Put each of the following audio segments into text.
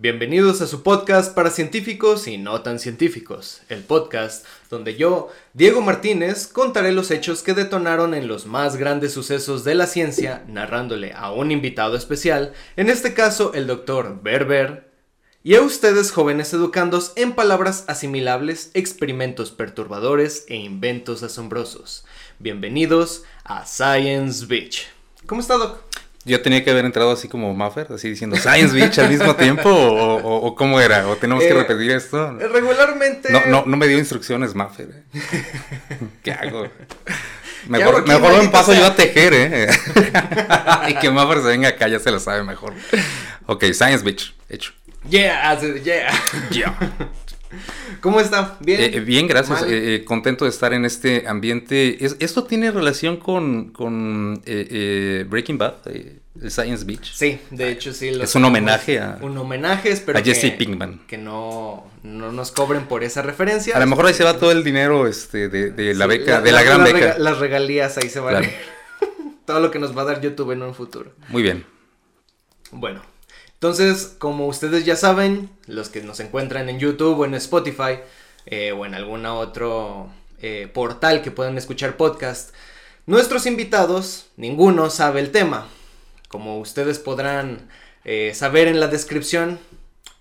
Bienvenidos a su podcast para científicos y no tan científicos, el podcast donde yo, Diego Martínez, contaré los hechos que detonaron en los más grandes sucesos de la ciencia, narrándole a un invitado especial, en este caso el doctor Berber, y a ustedes jóvenes educandos en palabras asimilables, experimentos perturbadores e inventos asombrosos. Bienvenidos a Science Beach. ¿Cómo está, Doc? Yo tenía que haber entrado así como Maffer, así diciendo Science Beach al mismo tiempo, o, cómo era, o tenemos que eh, repetir esto. Regularmente. No, no, no me dio instrucciones Maffer. ¿eh? ¿Qué hago? Mejor, mejor me paso yo a tejer, ¿eh? y que Maffer se venga acá, ya se lo sabe mejor. Ok, Science Beach, hecho. Yeah, yeah. Yeah. ¿Cómo está? Bien. Eh, bien, gracias. Eh, eh, contento de estar en este ambiente. ¿Esto tiene relación con, con Breaking Bad, Science Beach? Sí, de hecho sí. es un homenaje a... Un homenaje, espero a Jesse Pinkman. Que no, no nos cobren por esa referencia. A lo mejor ahí se va todo el dinero este, de, la beca, de la, gran beca. las regalías ahí se van. todo lo que nos va a dar YouTube en un futuro. Muy bien. Bueno, entonces, como ustedes ya saben, los que nos encuentran en YouTube o en Spotify eh, o en algún otro eh, portal que puedan escuchar podcast, nuestros invitados, ninguno sabe el tema. Como ustedes podrán eh, saber en la descripción,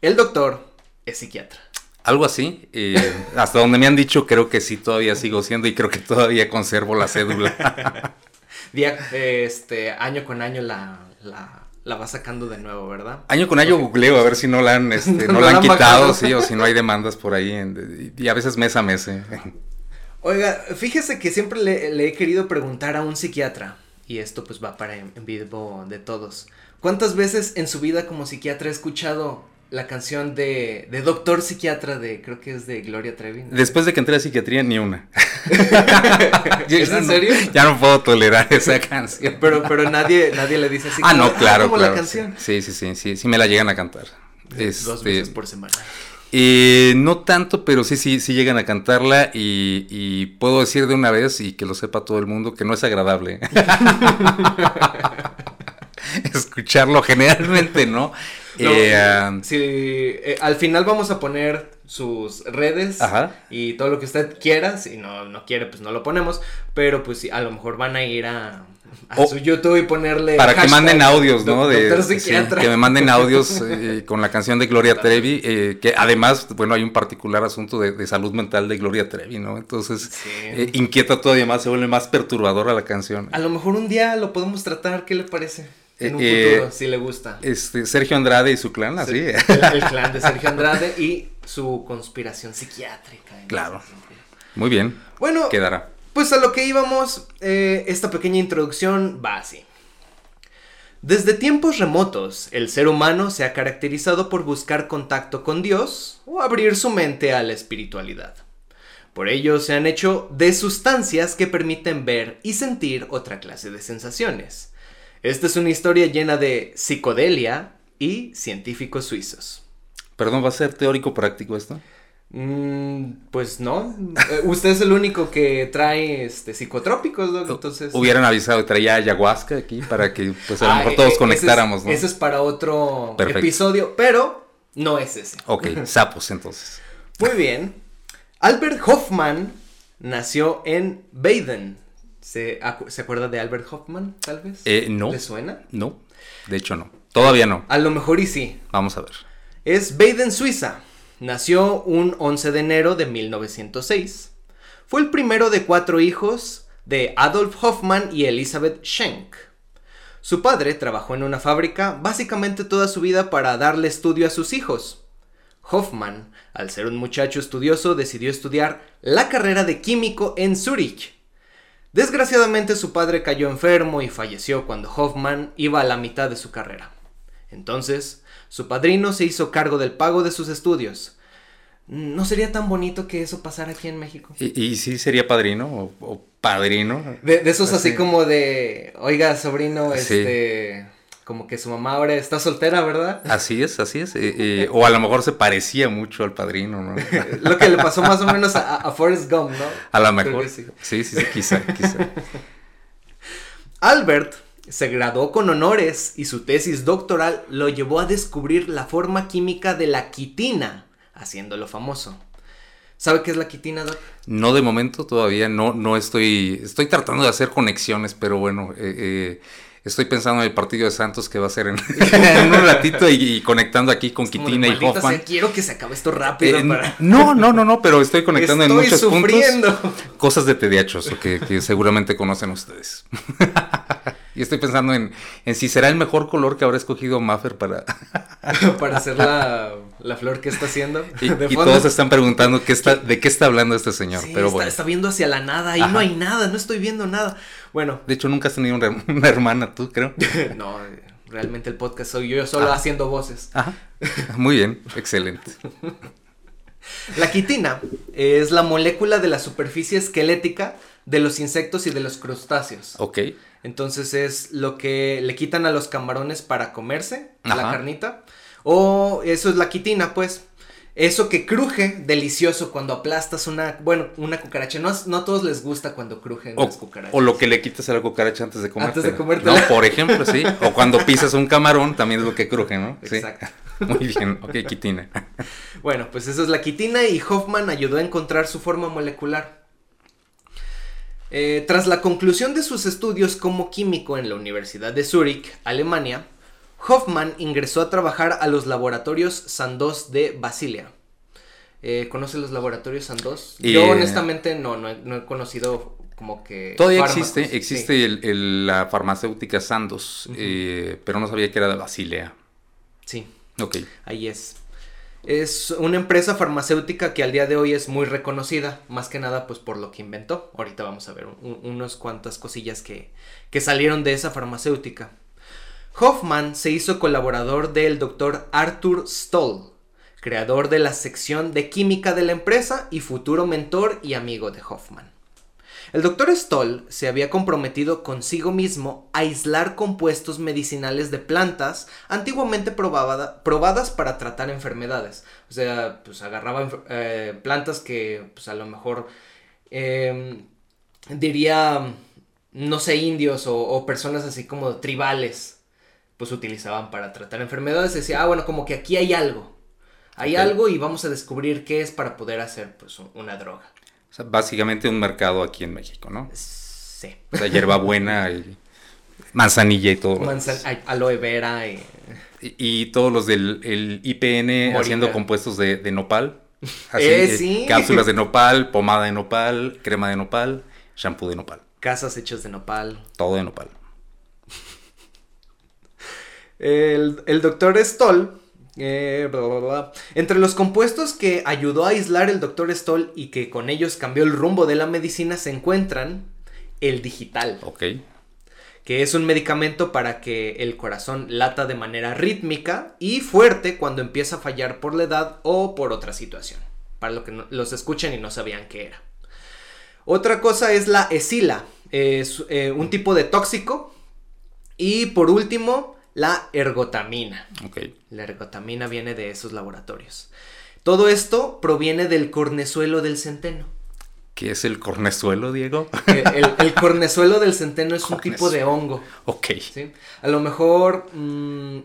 el doctor es psiquiatra. Algo así. hasta donde me han dicho, creo que sí, todavía sigo siendo y creo que todavía conservo la cédula. Día, este, año con año la, la va sacando de nuevo, ¿verdad? Año con año googleo a ver si no la han, este, no, la han quitado, sí, o si no hay demandas por ahí, y a veces mes a mes. ¿eh? Oiga, fíjese que siempre le, he querido preguntar a un psiquiatra, y esto pues va para en vivo de todos. ¿Cuántas veces en su vida como psiquiatra ha escuchado la canción de, de Doctor Psiquiatra de, creo que es de Gloria Trevi. Después de que entré a psiquiatría, ni una. ¿Es en serio? ya no puedo tolerar esa canción. Pero, pero nadie, nadie le dice así. Ah, no, claro, ah, como la canción. Sí, sí, sí, sí, sí me la llegan a cantar. Dos este, veces por semana. Eh, no tanto, pero sí, sí, sí llegan a cantarla y, y, puedo decir de una vez y que lo sepa todo el mundo que no es agradable. Escucharlo generalmente, ¿no? Eh, sí, eh, al final vamos a poner sus redes y todo lo que usted quiera. Si no, no quiere, pues no lo ponemos. Pero pues sí, a lo mejor van a ir a, su YouTube y ponerle. Para que manden audios, ¿no? De, que me manden audios eh, con la canción de Gloria Trevi. que además, bueno, hay un particular asunto de, salud mental de Gloria Trevi, ¿no? Entonces, inquieta todavía más, se vuelve más perturbadora la canción. A lo mejor un día lo podemos tratar, ¿qué le parece? En un eh, futuro, si le gusta. Este, Sergio Andrade y su clan, así. El, clan de Sergio Andrade y su conspiración psiquiátrica. Claro. Muy bien. Bueno, quedará. Pues a lo que íbamos, eh, esta pequeña introducción va así. Desde tiempos remotos, el ser humano se ha caracterizado por buscar contacto con Dios o abrir su mente a la espiritualidad. Por ello se han hecho de sustancias que permiten ver y sentir otra clase de sensaciones esta es una historia llena de psicodelia y científicos suizos. Perdón, ¿va a ser teórico práctico esto? Mm, pues no. Eh, usted es el único que trae este psicotrópicos, ¿no? Entonces. Hubieran avisado, traía ayahuasca aquí para que pues a lo mejor todos conectáramos, ¿no? Ese es para otro episodio, pero no es ese. Ok, sapos entonces. Muy bien. Albert Hoffman nació en Baden, ¿Se, acuerda de Albert Hoffman, tal vez? Eh, no. ¿Le suena? No, de hecho no. Todavía no. A lo mejor y sí. Vamos a ver. Es Baden, Suiza. Nació un 11 de enero de 1906. Fue el primero de cuatro hijos de Adolf Hoffman y Elizabeth Schenk. Su padre trabajó en una fábrica básicamente toda su vida para darle estudio a sus hijos. Hoffman, al ser un muchacho estudioso, decidió estudiar la carrera de químico en Zúrich Desgraciadamente su padre cayó enfermo y falleció cuando Hoffman iba a la mitad de su carrera. Entonces, su padrino se hizo cargo del pago de sus estudios. ¿No sería tan bonito que eso pasara aquí en México? ¿Y, sí sería padrino o, padrino? De, esos así, como de, oiga, sobrino, este como que su mamá ahora está soltera, ¿verdad? Así es, así es. Eh, eh, o a lo mejor se parecía mucho al padrino, ¿no? lo que le pasó más o menos a, Forrest Gump, ¿no? A lo mejor. Sí. sí, sí, quizá, quizá. Albert se graduó con honores y su tesis doctoral lo llevó a descubrir la forma química de la quitina, haciéndolo famoso. ¿Sabe qué es la quitina, Doc? No, de momento todavía no, no estoy, estoy tratando de hacer conexiones, pero bueno, eh, eh, estoy pensando en el partido de Santos que va a ser en, un ratito y, conectando aquí con Quitina y Hoffman. quiero que se acabe esto rápido. Eh, no, no, no, no, pero estoy conectando en muchos sufriendo. puntos. Cosas de tediachos que, que seguramente conocen ustedes. Y estoy pensando en, si será el mejor color que habrá escogido Maffer para... para hacer la, flor que está haciendo. Y, todos están preguntando qué está, de qué está hablando este señor. pero está, bueno. está viendo hacia la nada, ahí no hay nada, no estoy viendo nada. Bueno. De hecho, nunca has tenido una, hermana, tú, creo. no, realmente el podcast soy yo, solo haciendo voces. Ajá. Muy bien, excelente. La quitina es la molécula de la superficie esquelética de los insectos y de los crustáceos. Ok. Entonces es lo que le quitan a los camarones para comerse, la carnita. O eso es la quitina, pues. Eso que cruje delicioso cuando aplastas una, bueno, una cucaracha. No, no a todos les gusta cuando crujen las cucarachas. O lo que le quitas a la cucaracha antes de comértela. Antes de comértela. No, por ejemplo, sí. O cuando pisas un camarón, también es lo que cruje, ¿no? Exacto. Muy bien, ok, quitina. Bueno, pues eso es la quitina y Hoffman ayudó a encontrar su forma molecular. Eh, tras la conclusión de sus estudios como químico en la Universidad de Zúrich, Alemania, Hoffman ingresó a trabajar a los laboratorios Sandoz de Basilia. Eh, ¿Conoce los laboratorios Sandoz? Yo honestamente no, no he, conocido como que... Todavía existe, existe la farmacéutica Sandoz, eh, pero no sabía que era de Basilea. Sí. Ok. Ahí es. Es una empresa farmacéutica que al día de hoy es muy reconocida, más que nada pues por lo que inventó. Ahorita vamos a ver unas cuantas cosillas que, que salieron de esa farmacéutica. Hoffman se hizo colaborador del doctor Arthur Stoll, creador de la sección de química de la empresa y futuro mentor y amigo de Hoffman. El doctor Stoll se había comprometido consigo mismo a aislar compuestos medicinales de plantas antiguamente probadas para tratar enfermedades. O sea, pues agarraba eh, plantas que pues a lo mejor em, diría, no sé, indios o, personas así como tribales, pues utilizaban para tratar enfermedades. Decía, ah, bueno, como que aquí hay algo. Hay algo y vamos a descubrir qué es para poder hacer pues una droga básicamente un mercado aquí en México, ¿no? Sí. O sea, hierbabuena y manzanilla y todo. aloe vera y... y... todos los del IPN haciendo compuestos de, nopal. Así, eh, sí. Cápsulas de nopal, pomada de nopal, crema de nopal, shampoo de nopal. Casas hechas de nopal. Todo de nopal. el, el doctor Stoll eh, Entre los compuestos que ayudó a aislar el Dr. Stoll y que con ellos cambió el rumbo de la medicina se encuentran el digital. Ok. Que es un medicamento para que el corazón lata de manera rítmica y fuerte cuando empieza a fallar por la edad o por otra situación. Para lo que los escuchen y no sabían qué era. Otra cosa es la esila. Es eh, un tipo de tóxico. Y por último, la ergotamina. La ergotamina viene de esos laboratorios. Todo esto proviene del cornezuelo del centeno. ¿Qué es el cornezuelo, Diego? El, cornezuelo del centeno es un tipo de hongo. Ok. A lo mejor, mm,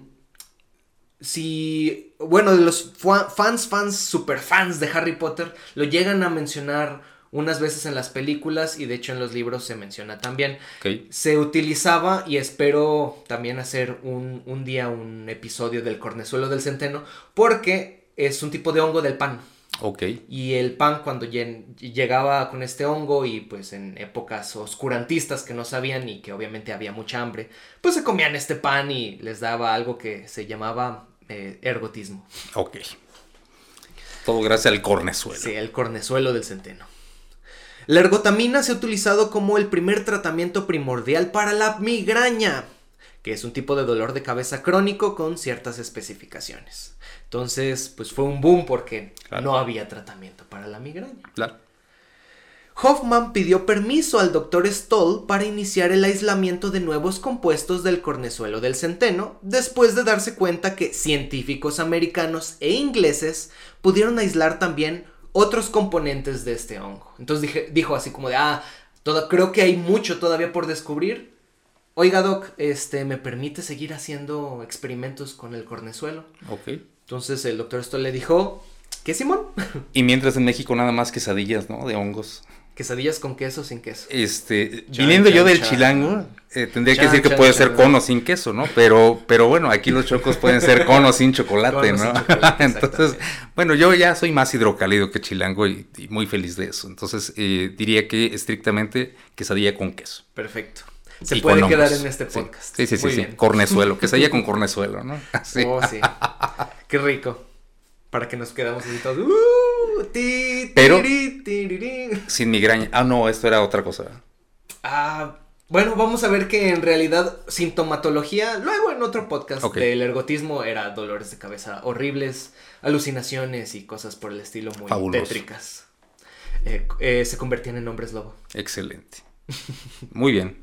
si, bueno, de los fans, fans, super fans de Harry Potter, lo llegan a mencionar unas veces en las películas y de hecho en los libros se menciona también. Se utilizaba y espero también hacer un, un, día un episodio del cornezuelo del centeno porque es un tipo de hongo del pan. Ok. Y el pan cuando llegaba con este hongo y pues en épocas oscurantistas que no sabían y que obviamente había mucha hambre, pues se comían este pan y les daba algo que se llamaba eh, ergotismo. Ok. Todo gracias al cornezuelo. Sí, el cornezuelo del centeno. La ergotamina se ha utilizado como el primer tratamiento primordial para la migraña, que es un tipo de dolor de cabeza crónico con ciertas especificaciones. Entonces, pues fue un boom porque no había tratamiento para la migraña. Claro. Hoffman pidió permiso al Dr. Stoll para iniciar el aislamiento de nuevos compuestos del cornezuelo del centeno, después de darse cuenta que científicos americanos e ingleses pudieron aislar también otros componentes de este hongo. Entonces dije, dijo así como de, ah, todo, creo que hay mucho todavía por descubrir. oiga Doc, este, ¿me permite seguir haciendo experimentos con el cornezuelo? Ok. Entonces el doctor Stoll le dijo, ¿qué Simón? Y mientras en México nada más quesadillas, ¿no? De hongos. Quesadillas con queso sin queso. Este, viniendo yo del chilango, eh, tendría que decir que puede ser con o sin queso, ¿no? Pero, pero bueno, aquí los chocos pueden ser con o sin chocolate, ¿no? Entonces, bueno, yo ya soy más hidrocálido que chilango y, muy feliz de eso. Entonces, eh, diría que estrictamente quesadilla con queso. Perfecto. Se puede quedar en este podcast. Sí, sí, sí, sí. Cornezuelo, quesadilla con cornezuelo, ¿no? Oh, sí. Qué rico. Para que nos quedamos así todos. Uh, Pero sin migraña. Ah, no, esto era otra cosa. Ah, bueno, vamos a ver que en realidad sintomatología, luego en otro podcast del ergotismo era dolores de cabeza horribles, alucinaciones y cosas por el estilo muy tétricas. Eh, eh, se convertían en hombres lobo. Excelente. Muy bien.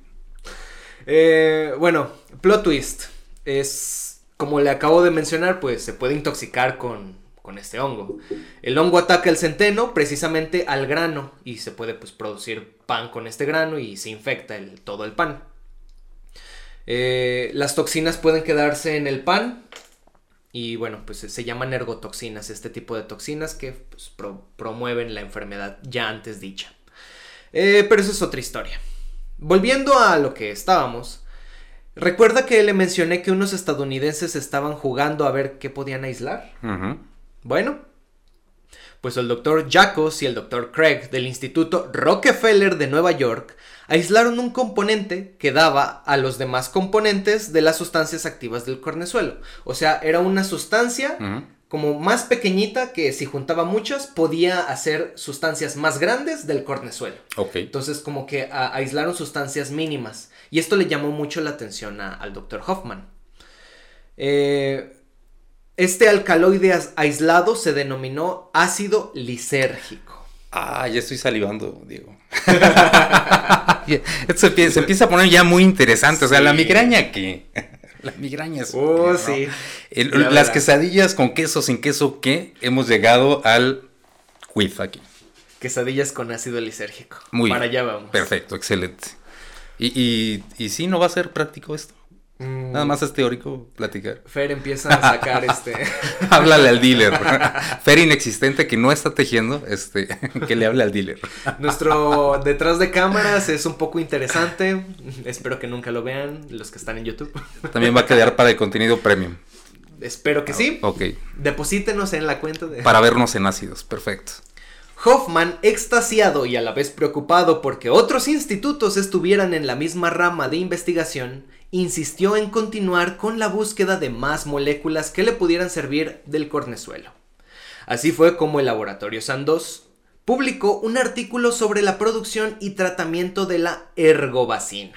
Eh, bueno, plot twist. Es, como le acabo de mencionar, pues se puede intoxicar con con este hongo. El hongo ataca el centeno precisamente al grano y se puede pues, producir pan con este grano y se infecta el, todo el pan. Eh, las toxinas pueden quedarse en el pan y bueno, pues se llaman ergotoxinas, este tipo de toxinas que pues, promueven la enfermedad ya antes dicha. Eh, pero eso es otra historia. Volviendo a lo que estábamos, recuerda que le mencioné que unos estadounidenses estaban jugando a ver qué podían aislar. Bueno, pues el doctor Jacobs y el doctor Craig del Instituto Rockefeller de Nueva York aislaron un componente que daba a los demás componentes de las sustancias activas del cornezuelo. O sea, era una sustancia como más pequeñita que si juntaba muchas podía hacer sustancias más grandes del cornezuelo. Ok. Entonces como que aislaron sustancias mínimas. Y esto le llamó mucho la atención al doctor Hoffman. Eh, este alcaloide aislado se denominó ácido lisérgico. Ah, ya estoy salivando, Diego. Esto se, empieza a poner ya muy interesante. O sea, la migraña que. La migraña es. Oh, sí. las quesadillas con queso, sin queso, ¿qué? Hemos llegado al quiz aquí. Quesadillas con ácido lisérgico. Muy Para allá vamos. Perfecto, excelente. Y, y, y sí, ¿no va a ser práctico esto? Mm. Nada más es teórico platicar. Fer empieza a sacar este. Háblale al dealer. Fer inexistente que no está tejiendo, este, que le hable al dealer. Nuestro detrás de cámaras es un poco interesante. Espero que nunca lo vean los que están en YouTube. También va a quedar para el contenido premium. Espero que sí. Ok. Deposítenos en la cuenta de. Para vernos en ácidos, perfecto. Hoffman, extasiado y a la vez preocupado porque otros institutos estuvieran en la misma rama de investigación, insistió en continuar con la búsqueda de más moléculas que le pudieran servir del cornezuelo. Así fue como el laboratorio Sandoz publicó un artículo sobre la producción y tratamiento de la ergobacina,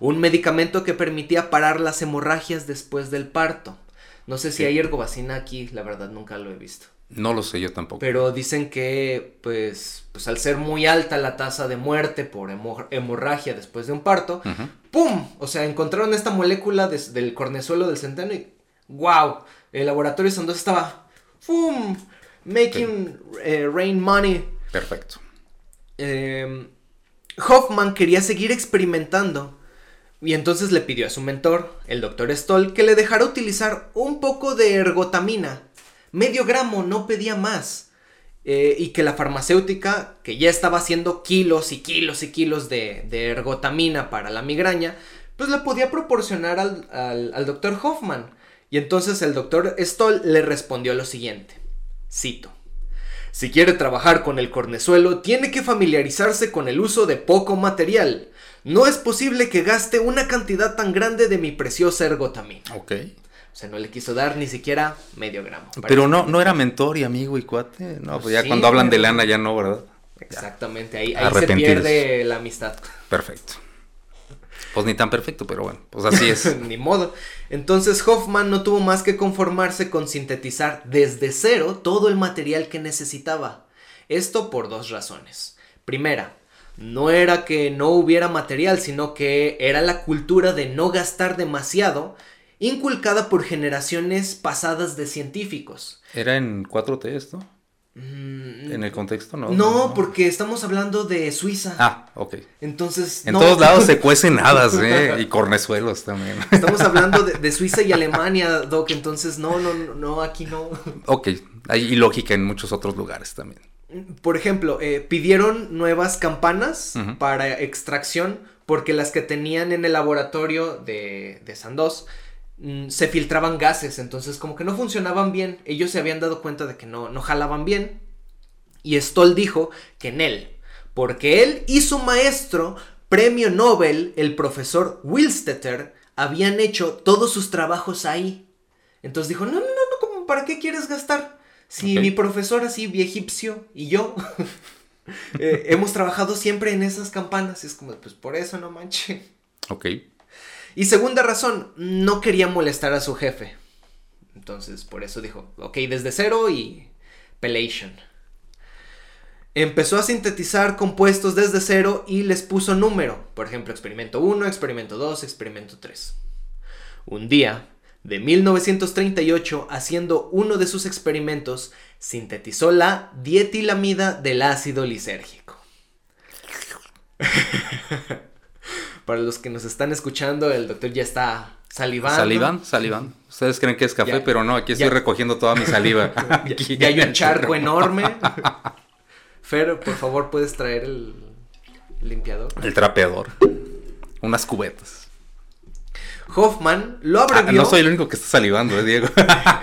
un medicamento que permitía parar las hemorragias después del parto. No sé si hay ergobacina aquí, la verdad nunca lo he visto. No lo sé yo tampoco. Pero dicen que, pues, pues al ser muy alta la tasa de muerte por hemorragia después de un parto, ¡pum! O sea, encontraron esta molécula del cornezuelo del centeno y ¡wow! El laboratorio Sandoz estaba ¡pum! Making eh, rain money. Perfecto. Em, Hoffman quería seguir experimentando. Y entonces le pidió a su mentor, el doctor Stoll, que le dejara utilizar un poco de ergotamina medio gramo, no pedía más. Eh, y que la farmacéutica, que ya estaba haciendo kilos y kilos y kilos de, ergotamina para la migraña, pues le podía proporcionar al, al doctor Hoffman. Y entonces el doctor Stoll le respondió lo siguiente, cito. Si quiere trabajar con el cornezuelo, tiene que familiarizarse con el uso de poco material. No es posible que gaste una cantidad tan grande de mi preciosa ergotamina. Ok. Sea, no le quiso dar ni siquiera medio gramo. Pero no, no era mentor y amigo y cuate. No, pues ya cuando hablan de lana ya no, ¿verdad? Exactamente, ahí, ahí se pierde la amistad. Perfecto. Pues ni tan perfecto, pero bueno, pues así es. ni modo. Entonces Hoffman no tuvo más que conformarse con sintetizar desde cero todo el material que necesitaba. Esto por dos razones. Primera, no era que no hubiera material, sino que era la cultura de no gastar demasiado inculcada por generaciones pasadas de científicos. ¿Era en 4T esto? Mm, en el contexto, ¿no? No, porque estamos hablando de Suiza. Ah, ok. Entonces. En todos lados se cuecen hadas, ¿eh? Y cornezuelos también. Estamos hablando de, Suiza y Alemania, Doc. Entonces, no, no, no, aquí no. Ok, hay lógica en muchos otros lugares también. Por ejemplo, eh, pidieron nuevas campanas para extracción porque las que tenían en el laboratorio de, de Sandoz Mm, se filtraban gases, entonces como que no funcionaban bien. Ellos se habían dado cuenta de que no, no jalaban bien. Y Stoll dijo que en él, porque él y su maestro, premio Nobel, el profesor Wilstetter, habían hecho todos sus trabajos ahí. Entonces dijo, no, no, no, no, ¿para qué quieres gastar? Si mi profesor así, viegipcio, y yo eh, hemos trabajado siempre en esas campanas. es como, pues por eso no manche. Ok. Y segunda razón, no quería molestar a su jefe. Entonces, por eso dijo, ok, desde cero y pelation. Empezó a sintetizar compuestos desde cero y les puso número. Por ejemplo, experimento 1, experimento 2, experimento 3. Un día, de 1938, haciendo uno de sus experimentos, sintetizó la dietilamida del ácido lisérgico. Para los que nos están escuchando, el doctor ya está salivando. Salivan, salivan. Ustedes creen que es café, pero no, aquí estoy recogiendo toda mi saliva. ya, hay un charco enorme. Fer, por favor, ¿puedes traer el limpiador? El trapeador. Unas cubetas. Hoffman lo abrevió. Ah, no soy el único que está salivando, ¿eh, Diego?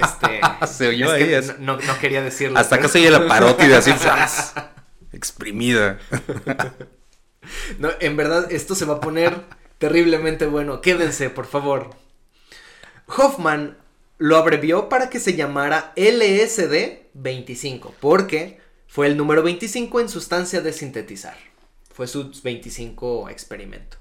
Este, se oyó ahí. No, no, quería decirlo. Hasta acá se oye la parótida así. exprimida. No, en verdad, esto se va a poner terriblemente bueno. Quédense, por favor. Hoffman lo abrevió para que se llamara LSD 25, porque fue el número 25 en sustancia de sintetizar. Fue su 25 experimento.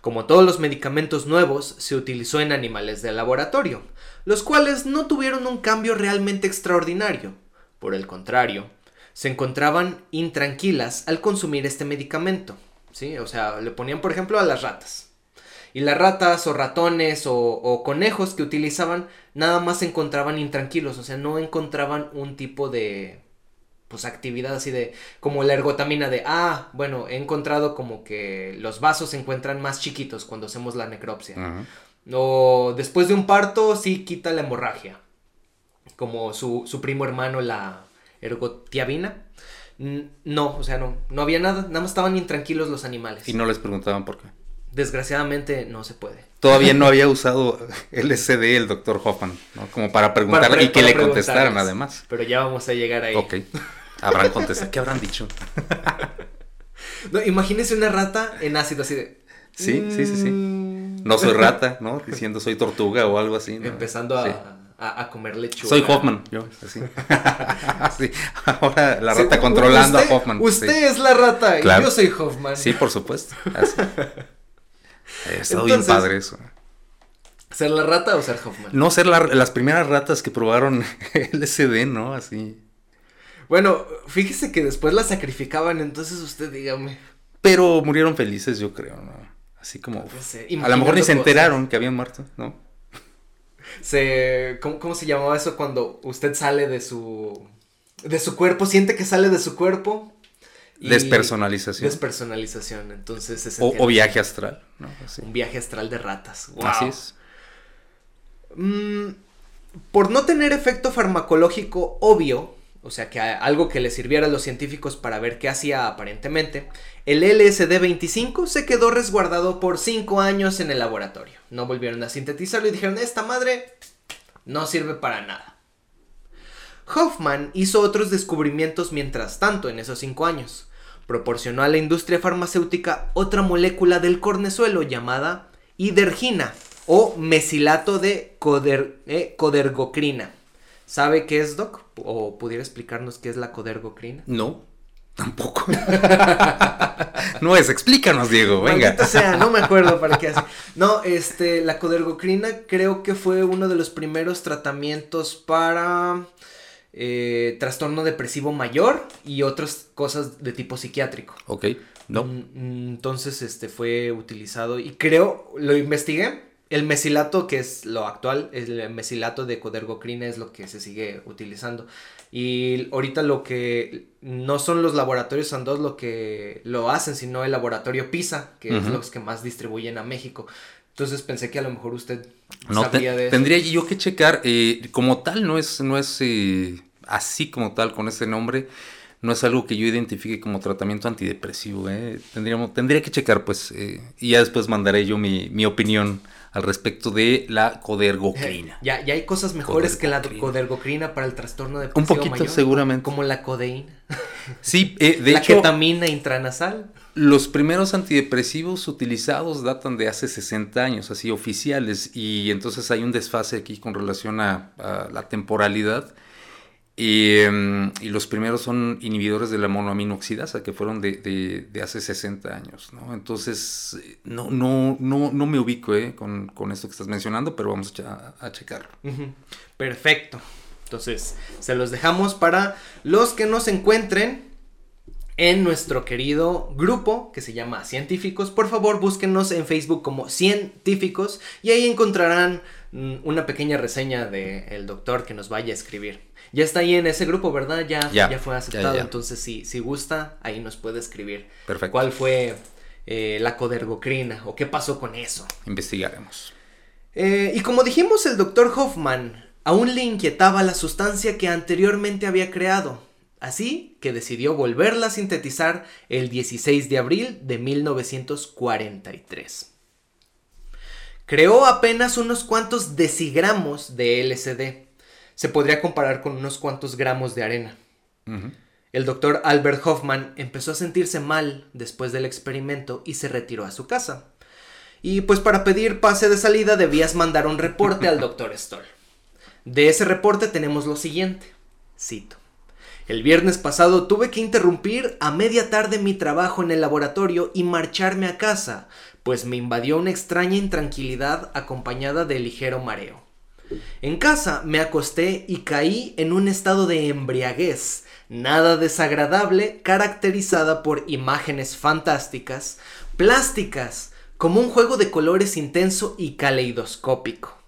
Como todos los medicamentos nuevos, se utilizó en animales de laboratorio, los cuales no tuvieron un cambio realmente extraordinario. Por el contrario, se encontraban intranquilas al consumir este medicamento. ¿sí? O sea, le ponían, por ejemplo, a las ratas. Y las ratas o ratones o, conejos que utilizaban nada más se encontraban intranquilos, o sea, no encontraban un tipo de pues actividad así de como la ergotamina de ah, bueno, he encontrado como que los vasos se encuentran más chiquitos cuando hacemos la necropsia. O después de un parto sí quita la hemorragia. Como su, su primo hermano la ergotiabina. No, o sea, no, no había nada, nada más estaban intranquilos los animales. Y no les preguntaban por qué. Desgraciadamente no se puede. Todavía no había usado LSD el doctor Hoffman, ¿no? Como para preguntar y que le contestaran además. Pero ya vamos a llegar ahí. Ok. Habrán contestado. ¿Qué habrán dicho? no, imagínese una rata en ácido así de. Sí, sí, sí, sí. Mm. No soy rata, ¿no? Diciendo soy tortuga o algo así. Empezando a a, comer lechuga. Soy Hoffman, yo, así. Ahora la rata controlando a Hoffman. Usted es la rata y yo soy Hoffman. Sí, por supuesto. Así. Está bien padre eso. ¿Ser la rata o ser Hoffman? No, ser las primeras ratas que probaron LSD, ¿no? Así. Bueno, fíjese que después la sacrificaban, entonces usted dígame. Pero murieron felices, yo creo, ¿no? Así como. a lo mejor ni se enteraron que habían muerto, ¿no? Se ¿cómo, se llamaba eso cuando usted sale de su de su cuerpo, siente que sale de su cuerpo? despersonalización. Despersonalización, entonces o, viaje astral, Un viaje astral de ratas. Así es. Mm, por no tener efecto farmacológico obvio, o sea, que algo que le sirviera a los científicos para ver qué hacía aparentemente, el LSD-25 se quedó resguardado por 5 años en el laboratorio. No volvieron a sintetizarlo y dijeron, esta madre no sirve para nada. Hoffman hizo otros descubrimientos mientras tanto en esos 5 años. Proporcionó a la industria farmacéutica otra molécula del cornezuelo llamada hidergina o mesilato de eh, codergocrina. ¿Sabe qué es, Doc? ¿O pudiera explicarnos qué es la codergocrina? No, tampoco. no es, explícanos, Diego, venga. O sea, no me acuerdo para qué hace. No, este, la codergocrina creo que fue uno de los primeros tratamientos para eh, trastorno depresivo mayor y otras cosas de tipo psiquiátrico. Ok, no. Mm, mm, entonces, este, fue utilizado y creo, lo investigué el mesilato, que es lo actual, el mesilato de codergocrina es lo que se sigue utilizando. Y ahorita lo que no son los laboratorios Sandoz lo que lo hacen, sino el laboratorio PISA, que es los que más distribuyen a México. Entonces pensé que a lo mejor usted no, sabía de eso. Tendría yo que checar, eh, como tal, no es, no es eh, así como tal con ese nombre no es algo que yo identifique como tratamiento antidepresivo. ¿eh? Tendríamos, tendría que checar, pues, eh, y ya después mandaré yo mi, opinión al respecto de la codergocrina. Ya, ya hay cosas mejores que la codergocrina para el trastorno de Un poquito, seguramente. Como la codeína. Sí, eh, de la ketamina intranasal. Los primeros antidepresivos utilizados datan de hace 60 años, así oficiales, y entonces hay un desfase aquí con relación a la temporalidad Em, y, los primeros son inhibidores de la monoaminoxidasa, que fueron de, hace 60 años, ¿no? Entonces, no, no, no, no me ubico eh, con, esto que estás mencionando, pero vamos a, a checarlo. Perfecto. Entonces, se los dejamos para los que nos encuentren en nuestro querido grupo que se llama Científicos. Por favor, búsquenos en Facebook como Científicos y ahí encontrarán mm, una pequeña reseña del doctor que nos vaya a escribir. Ya está ahí en ese grupo, ¿verdad? Ya, ya, fue aceptado. Entonces, si, si gusta, ahí nos puede escribir. Perfecto. ¿Cuál fue eh, la codergocrina o qué pasó con eso? Investigaremos. Eh, y como dijimos, el doctor Hoffman aún le inquietaba la sustancia que anteriormente había creado. Así que decidió volverla a sintetizar el 16 de abril de 1943. Creó apenas unos cuantos decigramos de LSD se podría comparar con unos cuantos gramos de arena. El doctor Albert Hoffman empezó a sentirse mal después del experimento y se retiró a su casa. Y pues para pedir pase de salida debías mandar un reporte al doctor Stoll. De ese reporte tenemos lo siguiente. Cito. El viernes pasado tuve que interrumpir a media tarde mi trabajo en el laboratorio y marcharme a casa, pues me invadió una extraña intranquilidad acompañada de ligero mareo. En casa me acosté y caí en un estado de embriaguez, nada desagradable, caracterizada por imágenes fantásticas, plásticas, como un juego de colores intenso y caleidoscópico.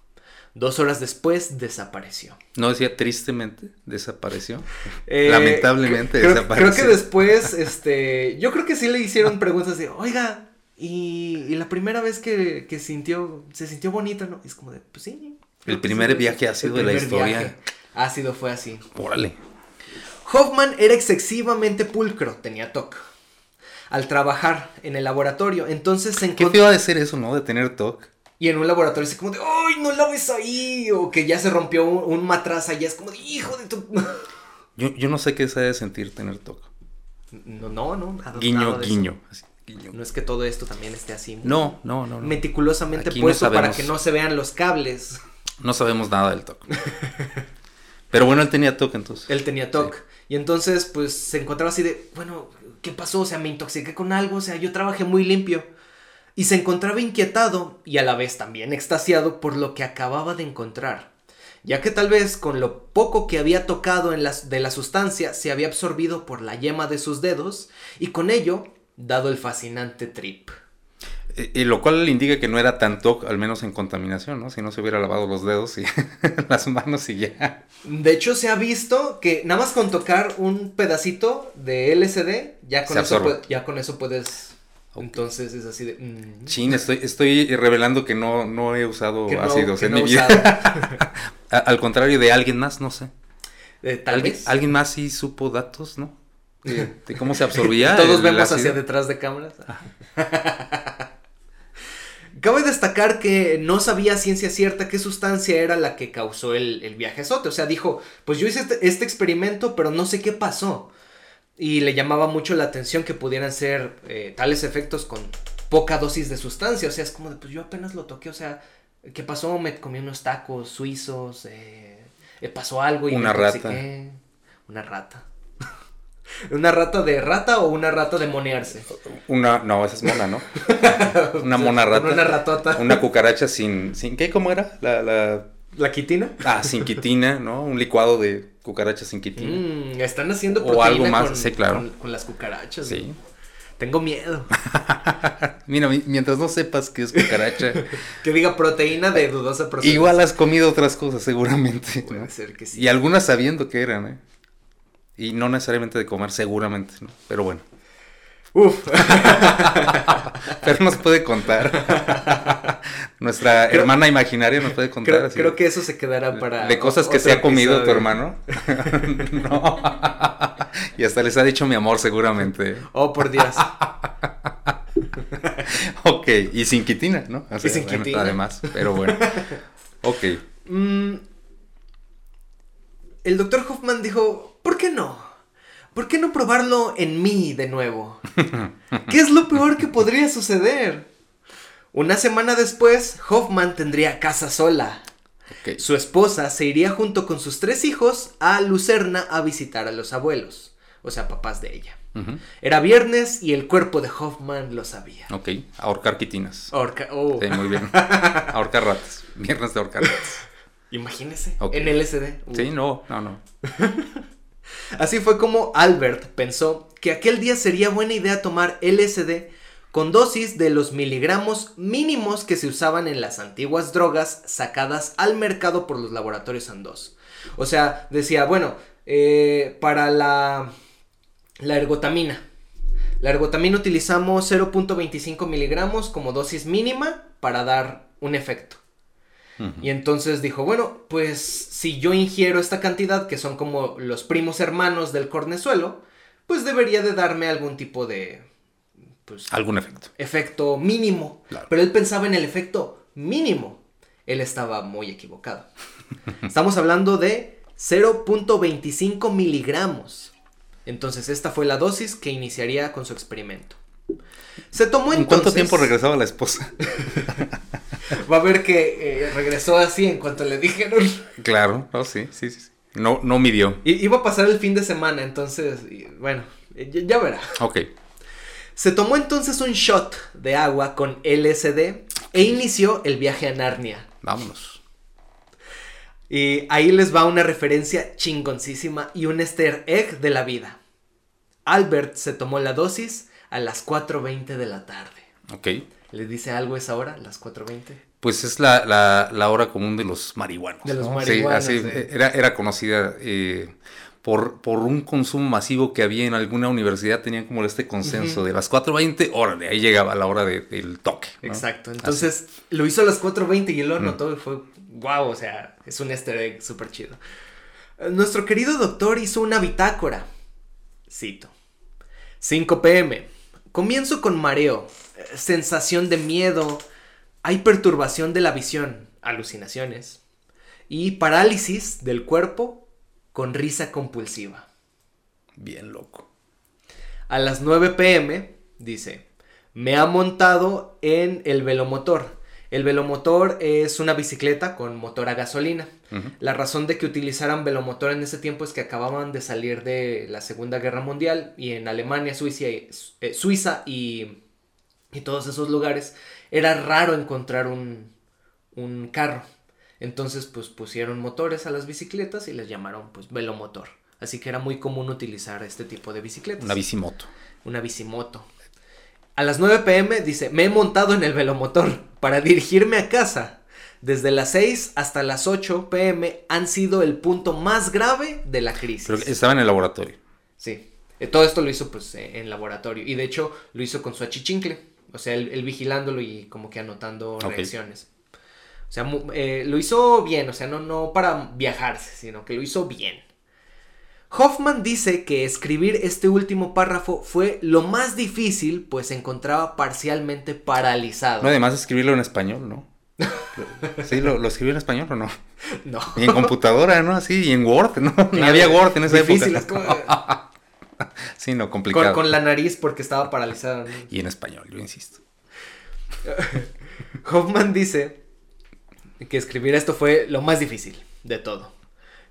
Dos horas después desapareció. No decía tristemente, desapareció. Eh, Lamentablemente desapareció. Creo que después, este, yo creo que sí le hicieron preguntas de, oiga, y, la primera vez que, que, sintió, se sintió bonita, ¿no? es como de, pues sí, el primer viaje ha sido de la historia. Ácido fue así. Órale. Hoffman era excesivamente pulcro, tenía TOC. Al trabajar en el laboratorio, entonces se encontró. Qué feo de ser eso, ¿no? De tener TOC. Y en un laboratorio es como de, ¡ay, no la ves ahí! O que ya se rompió un, matraz allá, es como de, ¡hijo de tu. yo, no sé qué se debe sentir tener TOC. No, no, no. Guiño, guiño. No es que todo esto también esté así. No, no, no. Meticulosamente puesto para que no se vean los cables. No sabemos nada del TOC. Pero bueno, él tenía TOC entonces. Él tenía TOC. Y entonces, pues, se encontraba así de, bueno, ¿qué pasó? O sea, me intoxiqué con algo, o sea, yo trabajé muy limpio. Y se encontraba inquietado y a la vez también extasiado por lo que acababa de encontrar. Ya que tal vez con lo poco que había tocado en las, de la sustancia se había absorbido por la yema de sus dedos y con ello dado el fascinante trip. Y lo cual le indica que no era tanto, al menos en contaminación, ¿no? Si no se hubiera lavado los dedos y las manos y ya. De hecho, se ha visto que nada más con tocar un pedacito de LCD, ya con, eso, ya con eso puedes... Entonces es así de... Mm. Chin, estoy, estoy revelando que no, no he usado ácidos en mi vida. al contrario de alguien más, no sé. Eh, ¿Tal ¿Alguien, vez? alguien más sí supo datos, ¿no? De, cómo se absorbía. Todos vemos hacia detrás de cámaras. Cabe destacar que no sabía ciencia cierta qué sustancia era la que causó el, el viajezote. O sea, dijo, pues yo hice este, este, experimento, pero no sé qué pasó. Y le llamaba mucho la atención que pudieran ser eh, tales efectos con poca dosis de sustancia. O sea, es como de, pues yo apenas lo toqué. O sea, ¿qué pasó? Me comí unos tacos suizos. Eh, eh pasó algo y Una rata. Una rata. ¿Una rata de rata o una rata de monearse? Una, no, esa es mona, ¿no? una mona rata. Una ratota. Una cucaracha sin, sin, ¿qué? ¿Cómo era? La, la... ¿La quitina? Ah, sin quitina, ¿no? Un licuado de cucarachas sin quitina. Mm, están haciendo proteína o algo más, sí, claro. Con, las cucarachas. Sí. Tengo miedo. Mira, mientras no sepas que es cucaracha. que diga proteína de dudosa procedencia. Igual has comido otras cosas, seguramente. Puede ser que sí. Y algunas sabiendo que eran, ¿eh? Y no necesariamente de comer, seguramente, ¿no? Pero bueno. Uf. Pero nos puede contar. Nuestra hermana imaginaria nos puede contar. Creo, que eso se quedará para. De cosas que se ha comido tu hermano. no. Y hasta les ha dicho mi amor, seguramente. Oh, por Dios. ok, y sin quitina, ¿no? y sin quitina. Además, pero bueno. Ok. Mm, el doctor Hoffman dijo: ¿Por qué no? ¿Por qué no probarlo en mí de nuevo? ¿Qué es lo peor que podría suceder? Una semana después, Hoffman tendría casa sola. Su esposa se iría junto con sus tres hijos a Lucerna a visitar a los abuelos, o sea, papás de ella. Era viernes y el cuerpo de Hoffman lo sabía. Ok, ahorcar quitinas. Ahorcar, oh. Sí, muy bien. ahorcar ratas. Viernes de ahorcar ratas. Imagínese. En LSD. Sí, no, no, no. Así fue como Albert pensó que aquel día sería buena idea tomar LSD con dosis de los miligramos mínimos que se usaban en las antiguas drogas sacadas al mercado por los laboratorios Sandoz. O sea, decía, bueno, eh, para la, la ergotamina. La ergotamina utilizamos 0.25 miligramos como dosis mínima para dar un efecto. Y entonces dijo, bueno, pues si yo ingiero esta cantidad, que son como los primos hermanos del cornezuelo, pues debería de darme algún tipo de... Pues, algún efecto. Efecto mínimo. Pero él pensaba en el efecto mínimo. Él estaba muy equivocado. Estamos hablando de 0.25 miligramos. Entonces esta fue la dosis que iniciaría con su experimento. Se tomó entonces... ¿En cuánto tiempo regresaba la esposa? Va a ver que eh, regresó así en cuanto le dijeron. Claro, no, sí, sí, sí. No, no midió. Y, iba a pasar el fin de semana, entonces, bueno, ya, verá. Ok. Se tomó entonces un shot de agua con LSD e inició el viaje a Narnia. Vámonos. Y ahí les va una referencia chingoncísima y un easter egg de la vida. Albert se tomó la dosis a las 4.20 de la tarde. Ok. ¿Le dice algo esa hora, las 4.20? Pues es la, la, hora común de los marihuanos. De los marihuanos. Sí, así, era, era conocida eh, por, por un consumo masivo que había en alguna universidad. Tenían como este consenso de las 4.20, órale, ahí llegaba la hora del toque. Exacto. Entonces lo hizo a las 4.20 y él lo notó y fue, wow, o sea, es un easter egg súper chido. Nuestro querido doctor hizo una bitácora. Cito. 5 pm. Comienzo con mareo sensación de miedo, hay perturbación de la visión, alucinaciones y parálisis del cuerpo con risa compulsiva. Bien loco. A las 9 pm, dice, me ha montado en el velomotor. El velomotor es una bicicleta con motor a gasolina. La razón de que utilizaran velomotor en ese tiempo es que acababan de salir de la Segunda Guerra Mundial y en Alemania, Suiza, eh, Suiza y y todos esos lugares, era raro encontrar un, un carro. Entonces, pues pusieron motores a las bicicletas y les llamaron, pues, velomotor. Así que era muy común utilizar este tipo de bicicletas. Una bicimoto. Una bicimoto. A las 9 pm dice, me he montado en el velomotor para dirigirme a casa. Desde las 6 hasta las 8 pm han sido el punto más grave de la crisis. Pero estaba en el laboratorio. Sí. Eh, todo esto lo hizo pues en laboratorio. Y de hecho lo hizo con su achichincle. O sea, él, vigilándolo y como que anotando reacciones. O sea, eh, lo hizo bien, o sea, no, no para viajarse, sino que lo hizo bien. Hoffman dice que escribir este último párrafo fue lo más difícil, pues se encontraba parcialmente paralizado. No, además escribirlo en español, ¿no? ¿Sí? ¿Lo, ¿Lo escribió en español o no? No. Y en computadora, ¿no? Así, y en Word, ¿no? Ni había Word en esa difícil, época. sí, no, complicado. Con, la nariz porque estaba paralizada. Y en español, yo insisto. Hoffman dice que escribir esto fue lo más difícil de todo.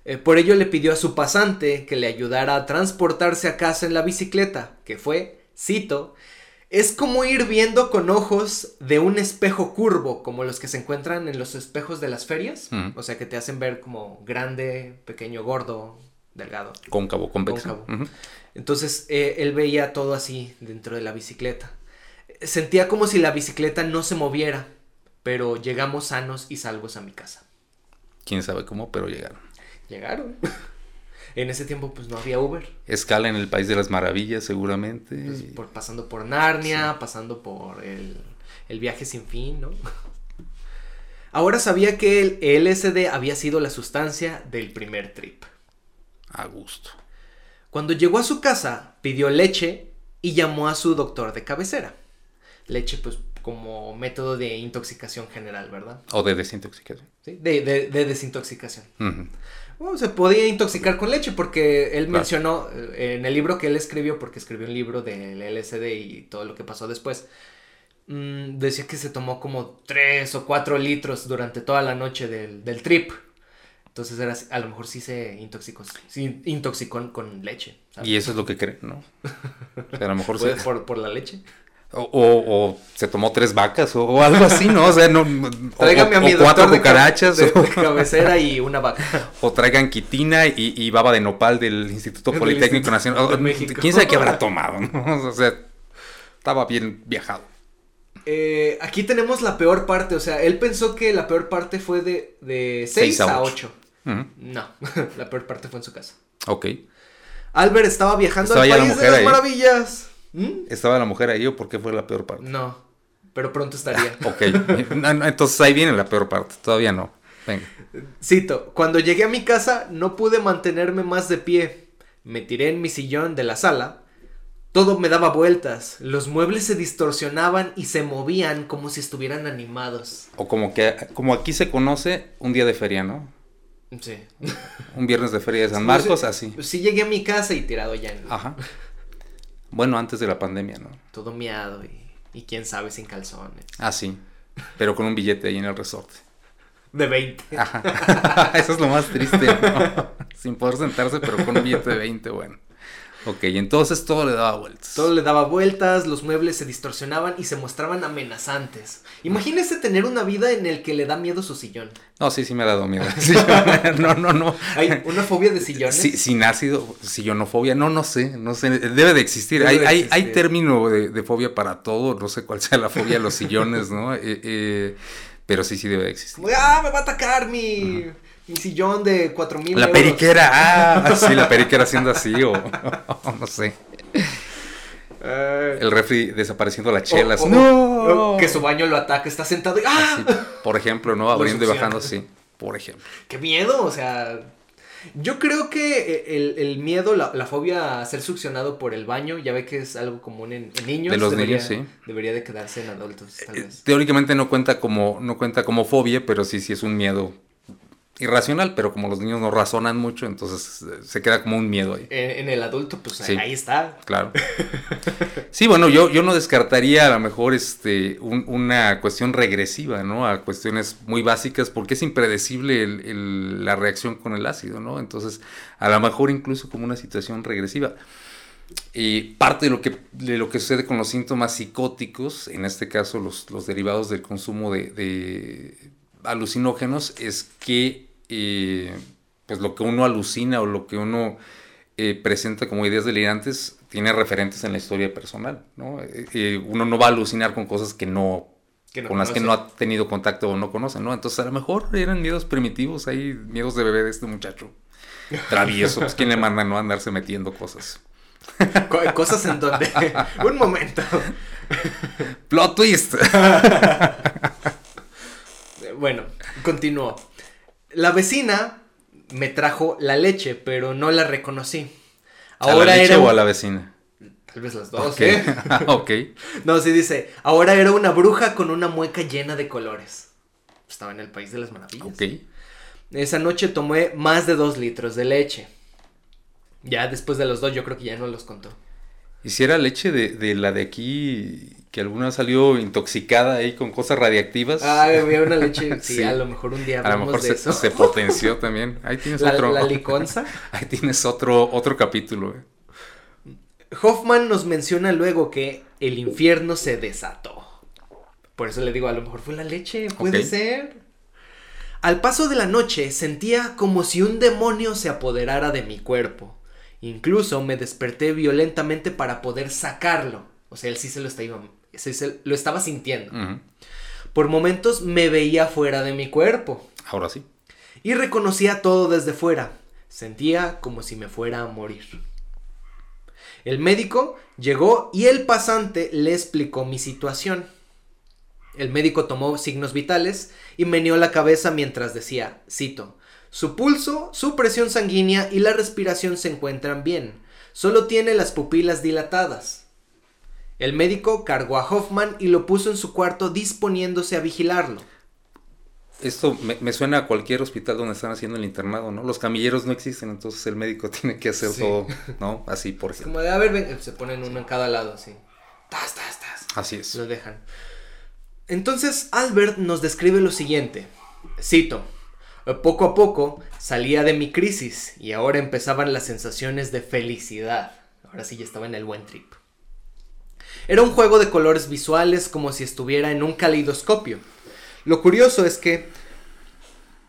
Eh, por ello le pidió a su pasante que le ayudara a transportarse a casa en la bicicleta, que fue, cito, es como ir viendo con ojos de un espejo curvo, como los que se encuentran en los espejos de las ferias, o sea que te hacen ver como grande, pequeño, gordo, delgado. Cóncavo, convexo. Entonces eh, él veía todo así dentro de la bicicleta. Sentía como si la bicicleta no se moviera, pero llegamos sanos y salvos a mi casa. Quién sabe cómo, pero llegaron. Llegaron. En ese tiempo pues no había Uber. Escala en el País de las Maravillas seguramente. Pues, por, pasando por Narnia, pasando por el, el, viaje sin fin, ¿no? Ahora sabía que el LSD había sido la sustancia del primer trip. A gusto. Cuando llegó a su casa, pidió leche y llamó a su doctor de cabecera. Leche, pues, como método de intoxicación general, ¿verdad? O de desintoxicación. Sí, de, de, desintoxicación. se podía intoxicar con leche porque él mencionó eh, en el libro que él escribió, porque escribió un libro del LSD y todo lo que pasó después, mm, decía que se tomó como 3 o 4 litros durante toda la noche del, del trip. Entonces era, a lo mejor sí se intoxicó, sí, intoxicó con leche. Y eso es lo que creen, ¿no? a lo mejor se... por, por la leche. O, o, se tomó tres vacas o, algo así, ¿no? O sea, no. Tráigame a mi cuatro cucarachas. De, cabecera y una vaca. O traigan quitina y, y baba de nopal del Instituto Politécnico Nacional. De México. ¿Quién sabe qué habrá tomado? ¿no? O sea, estaba bien viajado. Eh, aquí tenemos la peor parte. O sea, él pensó que la peor parte fue de, de 6 a 8. No, la peor parte fue en su casa. Ok. Albert estaba viajando al país de las maravillas. ¿Mm? ¿Estaba la mujer ahí o por qué fue la peor parte? No, pero pronto estaría. ok, entonces ahí viene la peor parte, todavía no. Venga. Cito, cuando llegué a mi casa no pude mantenerme más de pie. Me tiré en mi sillón de la sala. Todo me daba vueltas, los muebles se distorsionaban y se movían como si estuvieran animados. O como que, como aquí se conoce, un día de feria, ¿no? Sí. Un viernes de feria de San Marcos, así. Sí, llegué a mi casa y tirado ya en... Ajá. Bueno, antes de la pandemia, ¿no? Todo miado y, quién sabe sin calzones. Ah, sí. Pero con un billete ahí en el resorte. De 20. Ajá. Eso es lo más triste, ¿no? Sin poder sentarse, pero con un billete de 20, bueno. Ok, entonces todo le daba vueltas. Todo le daba vueltas, los muebles se distorsionaban y se mostraban amenazantes. Imagínese tener una vida en el que le da miedo su sillón. No, sí, sí me ha dado miedo. no, no, no. ¿Hay una fobia de sillones? Sí, sin ácido, sillonofobia, no, no sé, no sé, debe de existir. hay, Hay, hay, término de, fobia para todo, no sé cuál sea la fobia de los sillones, ¿no? Eh, eh, pero sí, sí debe de existir. ¡Ah, me va a atacar mi... Mi sillón de cuatro mil La periquera, ah, sí, la periquera haciendo así o, no sé. el refri desapareciendo las chelas. no. Que su baño lo ataca, está sentado y ¡ah! por ejemplo, ¿no? Abriendo y bajando así, por ejemplo. Qué miedo, o sea. Yo creo que el, miedo, la, fobia a ser succionado por el baño, ya ve que es algo común en, niños. De los niños, sí. Debería de quedarse en adultos, tal eh. Teóricamente no cuenta como, no cuenta como fobia, pero sí, sí es un miedo irracional, pero como los niños no razonan mucho, entonces eh, se queda como un miedo ahí. En, el adulto, pues ahí está. Claro. sí, bueno, yo, yo no descartaría a lo mejor este, una cuestión regresiva, ¿no? A cuestiones muy básicas, porque es impredecible la reacción con el ácido, ¿no? Entonces, a lo mejor incluso como una situación regresiva. Y parte de lo, que, de lo que sucede con los síntomas psicóticos, en este caso los, los derivados del consumo de, de alucinógenos, es que pues lo que uno alucina o lo que uno eh, presenta como ideas delirantes tiene referentes en la historia personal, ¿no? Eh, eh, uno no va a alucinar con cosas que no, con las que no ha tenido contacto o no conoce, ¿no? Entonces a lo mejor eran miedos primitivos, hay miedos de bebé de este muchacho travieso, pues quién le manda no andarse metiendo cosas. cosas en donde un momento. Plot twist. bueno, continúo. La vecina me trajo la leche, pero no la reconocí. Ahora ¿A la leche o a la vecina? Tal vez las dos, ¿eh? ok. No, sí dice, ahora era una bruja con una mueca llena de colores. Estaba en el país de las maravillas. Ok. Esa noche tomé más de dos litros de leche. Ya después de los dos, yo creo que ya no los contó. ¿Y si era leche de, de la de aquí que alguna salió intoxicada ahí con cosas radiactivas. Ah, había una leche, sí, a lo mejor un día A lo mejor se, se, potenció también. Ahí tienes otro. La liconza. Ahí tienes otro, otro capítulo. Eh. Hoffman nos menciona luego que el infierno se desató. Por eso le digo, a lo mejor fue la leche, puede ser. Al paso de la noche sentía como si un demonio se apoderara de mi cuerpo. Incluso me desperté violentamente para poder sacarlo. O sea, él sí se lo estaba, lo estaba sintiendo. Por momentos me veía fuera de mi cuerpo. Ahora sí. Y reconocía todo desde fuera. Sentía como si me fuera a morir. El médico llegó y el pasante le explicó mi situación. El médico tomó signos vitales y meneó la cabeza mientras decía, cito, su pulso, su presión sanguínea y la respiración se encuentran bien. Solo tiene las pupilas dilatadas. El médico cargó a Hoffman y lo puso en su cuarto disponiéndose a vigilarlo. Esto me, suena a cualquier hospital donde están haciendo el internado, ¿no? Los camilleros no existen, entonces el médico tiene que hacer todo, ¿no? Así, por ejemplo. Como de, a ver, se ponen uno en cada lado, así. Tas, tas, tas. Así es. Lo dejan. Entonces Albert nos describe lo siguiente. Cito. Poco a poco salía de mi crisis y ahora empezaban las sensaciones de felicidad. Ahora sí ya estaba en el buen trip. Era un juego de colores visuales como si estuviera en un caleidoscopio. Lo curioso es que,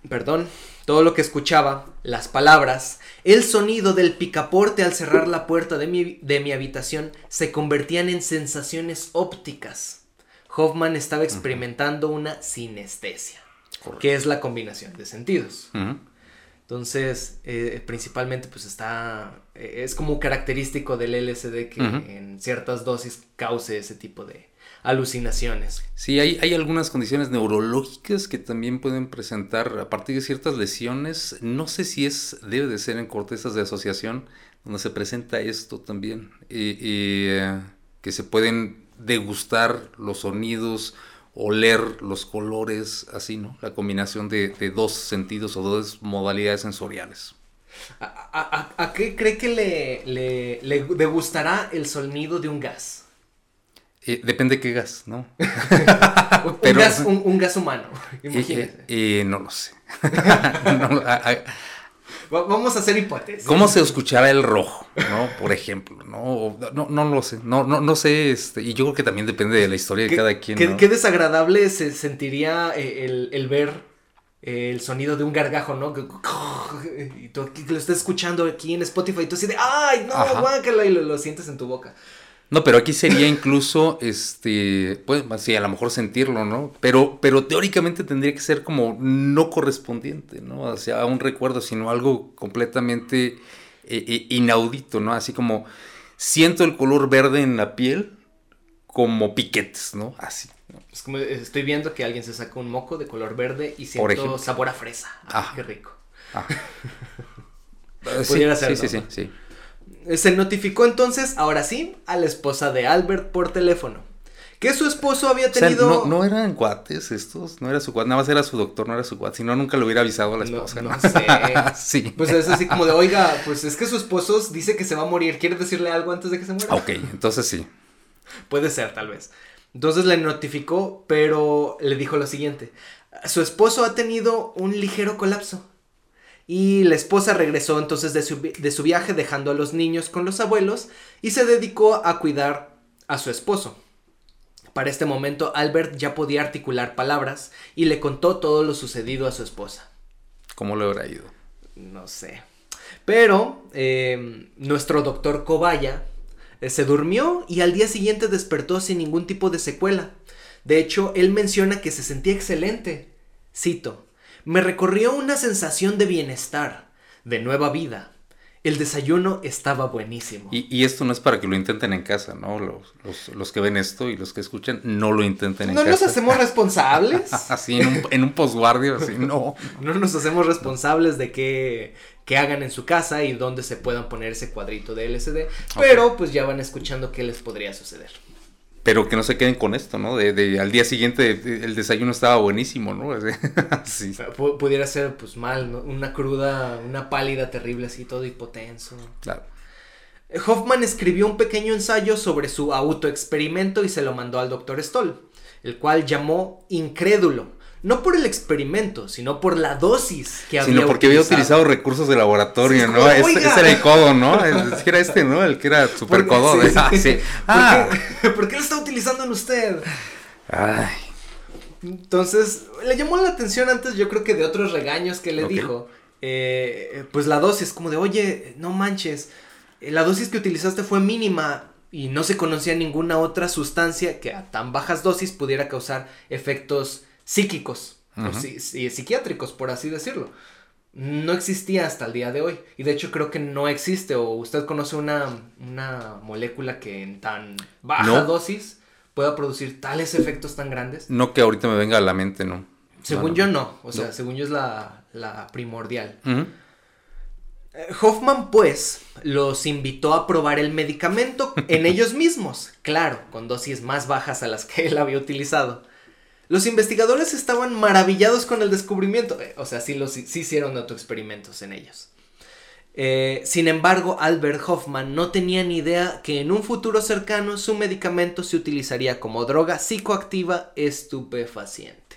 perdón, todo lo que escuchaba, las palabras, el sonido del picaporte al cerrar la puerta de mi, de mi habitación se convertían en sensaciones ópticas. Hoffman estaba experimentando una sinestesia, que es la combinación de sentidos. Entonces, eh, principalmente, pues está. Eh, es como característico del LSD que en ciertas dosis cause ese tipo de alucinaciones. Sí, hay, hay algunas condiciones neurológicas que también pueden presentar a partir de ciertas lesiones. No sé si es. Debe de ser en cortezas de asociación, donde se presenta esto también. y eh, que se pueden degustar los sonidos, oler los colores, así, ¿no? La combinación de, dos sentidos o dos modalidades sensoriales. ¿A, qué cree que le, le, degustará el sonido de un gas? Eh, depende qué gas, ¿no? un, gas humano, imagínese. Eh, no lo sé. Vamos a hacer hipótesis. ¿Cómo se escuchará el rojo, no? Por ejemplo, ¿no? No, no lo sé, no, no, no sé, este, y yo creo que también depende de la historia de cada quien. Qué, qué desagradable se sentiría eh, el, ver eh, el sonido de un gargajo, ¿no? Y tú lo estás escuchando aquí en Spotify y tú así de, ¡ay, no, guácala! Y lo sientes en tu boca. No, pero aquí sería incluso, este, pues, sí, a lo mejor sentirlo, ¿no? Pero, pero teóricamente tendría que ser como no correspondiente, ¿no? O sea, a un recuerdo, sino algo completamente eh, eh, inaudito, ¿no? Así como siento el color verde en la piel como piquetes, ¿no? Así. Es como estoy viendo que alguien se saca un moco de color verde y siento sabor a fresa. Ah, qué rico. Ah. sí, sí, sí, sí. Se notificó entonces, ahora sí, a la esposa de Albert por teléfono. Que su esposo había tenido. no, eran cuates estos, no era su cuate, nada más era su doctor, no era su cuate, si no nunca lo hubiera avisado a la esposa. No, sé. sí. Pues es así como de, oiga, pues es que su esposo dice que se va a morir, ¿quiere decirle algo antes de que se muera? Ok, entonces sí. Puede ser, tal vez. Entonces le notificó, pero le dijo lo siguiente: Su esposo ha tenido un ligero colapso. Y la esposa regresó entonces de su, viaje dejando a los niños con los abuelos y se dedicó a cuidar a su esposo. Para este momento Albert ya podía articular palabras y le contó todo lo sucedido a su esposa. ¿Cómo le habrá ido? No sé. Pero em, nuestro doctor Cobaya eh, se durmió y al día siguiente despertó sin ningún tipo de secuela. De hecho, él menciona que se sentía excelente. Cito, me recorrió una sensación de bienestar, de nueva vida. El desayuno estaba buenísimo. Y, esto no es para que lo intenten en casa, ¿no? Los, que ven esto y los que escuchan, no lo intenten en casa. ¿No nos hacemos responsables? así, en un, en un así, no. No nos hacemos responsables de que, que hagan en su casa y dónde se puedan poner ese cuadrito de LCD. Pero pues ya van escuchando qué les podría suceder pero que no se queden con esto, ¿no? De, al día siguiente el desayuno estaba buenísimo, ¿no? sí. pudiera ser, pues, mal, ¿no? Una cruda, una pálida terrible, así, todo hipotenso. Claro. Hoffman escribió un pequeño ensayo sobre su autoexperimento y se lo mandó al doctor Stoll, el cual llamó incrédulo no por el experimento, sino por la dosis que había Sino porque había utilizado recursos de laboratorio, ¿no? ese, era el codo, ¿no? era este, ¿no? El que era super codo. Sí, ah, ¿Por, qué, lo está utilizando en usted? Ay. Entonces, le llamó la atención antes, yo creo que de otros regaños que le dijo. Eh, pues la dosis, como de, oye, no manches, eh, la dosis que utilizaste fue mínima y no se conocía ninguna otra sustancia que a tan bajas dosis pudiera causar efectos psíquicos o psiquiátricos, por así decirlo. No existía hasta el día de hoy. Y de hecho creo que no existe. O usted conoce una, una molécula que en tan baja dosis pueda producir tales efectos tan grandes. No que ahorita me venga a la mente, no. Según yo no. O sea, según yo es la, primordial. Eh, Hoffman, pues, los invitó a probar el medicamento en ellos mismos, claro, con dosis más bajas a las que él había utilizado. Los investigadores estaban maravillados con el descubrimiento, eh, o sea, sí, los, sí hicieron autoexperimentos en ellos. Eh, sin embargo, Albert Hoffman no tenía ni idea que en un futuro cercano su medicamento se utilizaría como droga psicoactiva estupefaciente.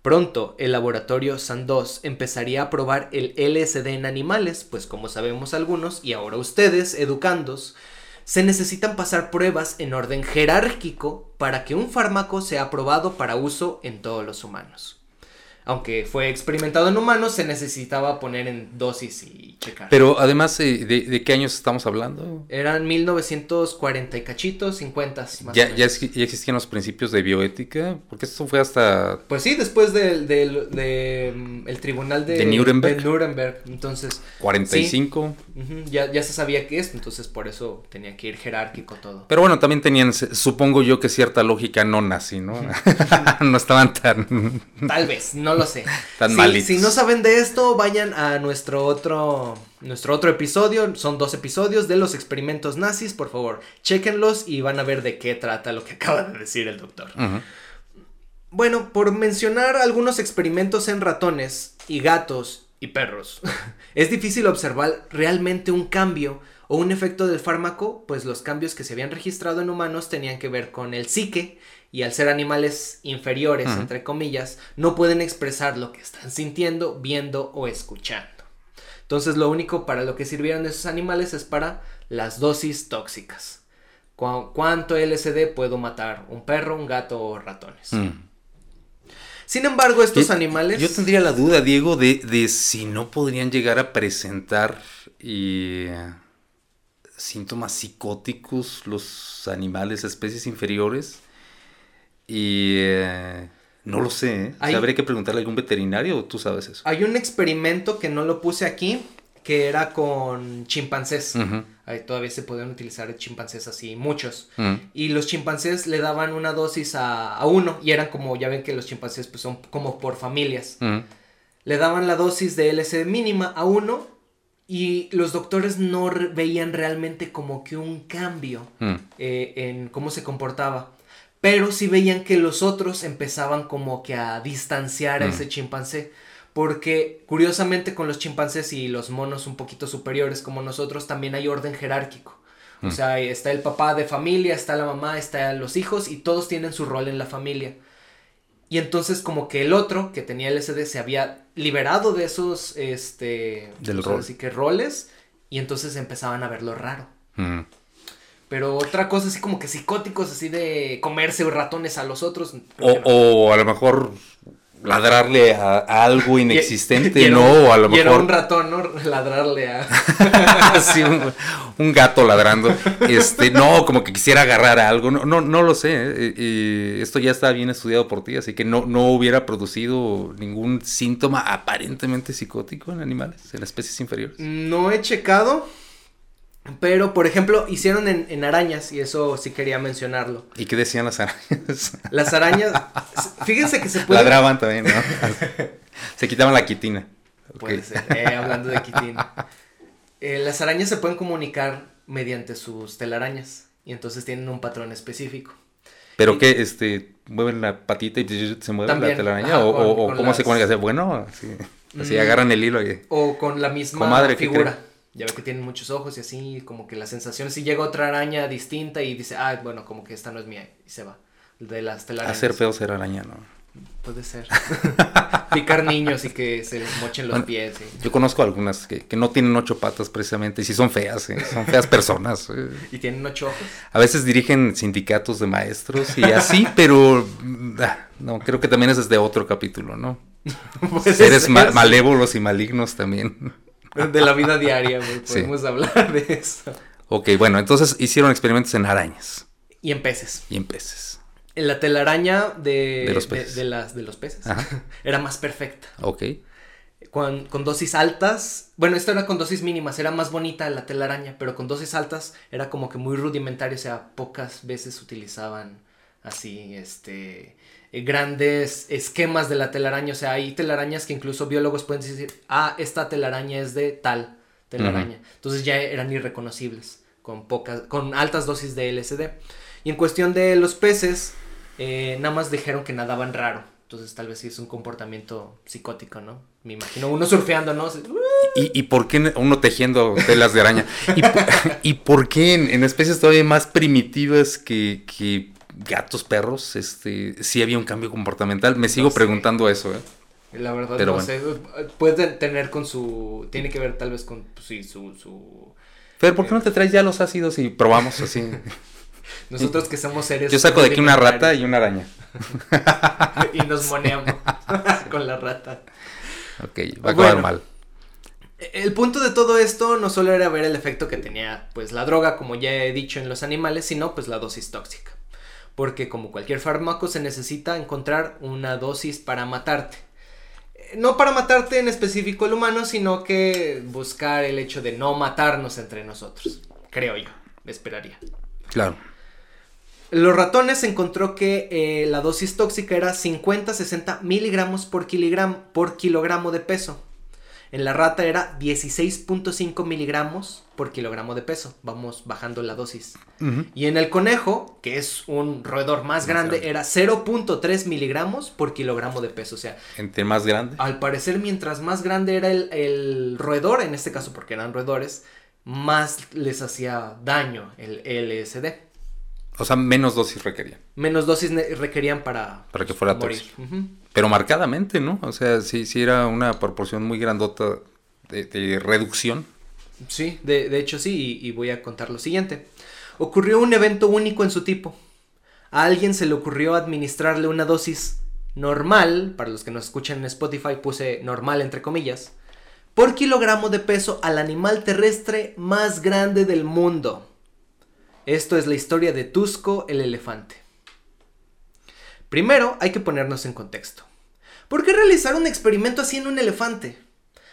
Pronto, el laboratorio Sandoz empezaría a probar el LSD en animales, pues como sabemos algunos, y ahora ustedes, educandos, se necesitan pasar pruebas en orden jerárquico para que un fármaco sea aprobado para uso en todos los humanos aunque fue experimentado en humanos, se necesitaba poner en dosis y checar. Pero además, eh, ¿de, qué años estamos hablando? Eran 1940 y cachitos, 50 más ya, ya, existían los principios de bioética, porque esto fue hasta... Pues sí, después del de, mm, el tribunal de, de Nuremberg. De Nuremberg, entonces... 45. Ya, ya se sabía qué es, entonces por eso tenía que ir jerárquico todo. Pero bueno, también tenían, supongo yo que cierta lógica no nazi, ¿no? no estaban tan... Tal vez, no lo sé. si, si, no saben de esto, vayan a nuestro otro, nuestro otro episodio. Son dos episodios de los experimentos nazis. Por favor, chequenlos y van a ver de qué trata lo que acaba de decir el doctor. Bueno, por mencionar algunos experimentos en ratones y gatos y perros, es difícil observar realmente un cambio o un efecto del fármaco, pues los cambios que se habían registrado en humanos tenían que ver con el psique y al ser animales inferiores, entre comillas, no pueden expresar lo que están sintiendo, viendo o escuchando. Entonces lo único para lo que sirvieron esos animales es para las dosis tóxicas. ¿Cuánto LSD puedo matar? ¿Un perro, un gato o ratones? Sin embargo, estos animales... Yo tendría la duda, Diego, de, de si no podrían llegar a presentar y síntomas psicóticos los animales, especies inferiores. Y eh, no lo sé. ¿eh? habría que preguntarle a algún veterinario o tú sabes eso. Hay un experimento que no lo puse aquí, que era con chimpancés. Ahí todavía se pueden utilizar chimpancés así, muchos. Y los chimpancés le daban una dosis a, uno y eran como, ya ven que los chimpancés pues son como por familias. Le daban la dosis de LSD mínima a uno y los doctores no veían realmente como que un cambio eh, en cómo se comportaba. Pero sí veían que los otros empezaban como que a distanciar a mm. ese chimpancé. Porque curiosamente con los chimpancés y los monos un poquito superiores como nosotros también hay orden jerárquico. O mm. sea, está el papá de familia, está la mamá, están los hijos y todos tienen su rol en la familia. Y entonces como que el otro que tenía el SD se había liberado de esos, este, Del rol. así que roles y entonces empezaban a verlo raro. Pero otra cosa así como que psicóticos, así de comerse ratones a los otros. O, o a lo mejor ladrarle a, algo inexistente, ¿no? O a lo mejor. Era un ratón, ¿no? Ladrarle a. sí, un, gato ladrando. Este, no, como que quisiera agarrar a algo. No, no, no lo sé. ¿eh? Y esto ya está bien estudiado por ti, así que no, no hubiera producido ningún síntoma aparentemente psicótico en animales, en especies inferiores. No he checado. Pero, por ejemplo, hicieron en, arañas, y eso sí quería mencionarlo. ¿Y qué decían las arañas? Las arañas, fíjense que se puede... Ladraban también, ¿no? se quitaban la quitina. Puede ser, eh, hablando de quitina. Eh, las arañas se pueden comunicar mediante sus telarañas, y entonces tienen un patrón específico. ¿Pero qué? Este, ¿Mueven la patita y se mueve la telaraña? ¿O, cómo se comunica? Bueno, así, así mm. agarran el hilo y... O con la misma figura. Ya ve que tienen muchos ojos y así, como que la sensación, si llega otra araña distinta y dice, ah, bueno, como que esta no es mía, y se va. De las telarañas. Hacer feo ser araña, ¿no? Puede ser. Picar niños y que se les mochen los pies. Yo conozco algunas que, no tienen ocho patas precisamente y sí son feas, ¿eh? son feas personas. ¿eh? ¿Y tienen ocho ojos? A veces dirigen sindicatos de maestros y así, pero ah, no, creo que también es desde otro capítulo, ¿no? Seres malévolos y malignos también. De la vida diaria, podemos hablar de eso. Ok, bueno, entonces hicieron experimentos en arañas. Y en peces. Y en peces la telaraña de, los peces, de, las, de los peces era más perfecta. Ok. Con, con, dosis altas, bueno, esto era con dosis mínimas, era más bonita la telaraña, pero con dosis altas era como que muy rudimentario, o sea, pocas veces utilizaban así, este, grandes esquemas de la telaraña, o sea, hay telarañas que incluso biólogos pueden decir, ah, esta telaraña es de tal telaraña, entonces ya eran irreconocibles, con pocas, con altas dosis de LSD. Y en cuestión de los peces, eh, nada más dijeron que nadaban raro. Entonces tal vez sí es un comportamiento psicótico, ¿no? Me imagino uno surfeando, ¿no? ¿Y, y por qué uno tejiendo telas de araña? ¿Y, por, qué en, especies todavía más primitivas que, que, gatos, perros, este, sí había un cambio comportamental? Me sigo preguntando eso, ¿eh? La verdad no sé. Puede tener con su... Tiene que ver tal vez con, pues, sí, su... su... Pero ¿por qué no te traes ya los ácidos y probamos así? Nosotros que somos seres. Yo saco de aquí una rata y una araña. y nos moneamos con la rata. Ok, va a quedar mal. El punto de todo esto no solo era ver el efecto que tenía pues la droga, como ya he dicho en los animales, sino pues la dosis tóxica. Porque como cualquier fármaco se necesita encontrar una dosis para matarte. No para matarte en específico el humano, sino que buscar el hecho de no matarnos entre nosotros. Creo yo, esperaría. Claro. Los ratones encontró que eh, la dosis tóxica era 50-60 miligramos por, por kilogramo de peso. En la rata era 16.5 miligramos por kilogramo de peso. Vamos bajando la dosis. Y en el conejo, que es un roedor más, grande, era 0.3 miligramos por kilogramo de peso. O sea, entre más grande. Al parecer, mientras más grande era el, el roedor, en este caso porque eran roedores, más les hacía daño el LSD. O sea, menos dosis requerían. Menos dosis requerían para, para que fuera morir. Pero marcadamente, ¿no? O sea, sí, sí era una proporción muy grandota de, reducción. Sí, de, hecho sí, y, voy a contar lo siguiente. Ocurrió un evento único en su tipo. A alguien se le ocurrió administrarle una dosis normal, para los que nos escuchan en Spotify puse normal entre comillas, por kilogramo de peso al animal terrestre más grande del mundo. Esto es la historia de Tusco el elefante. Primero hay que ponernos en contexto. ¿Por qué realizar un experimento así en un elefante?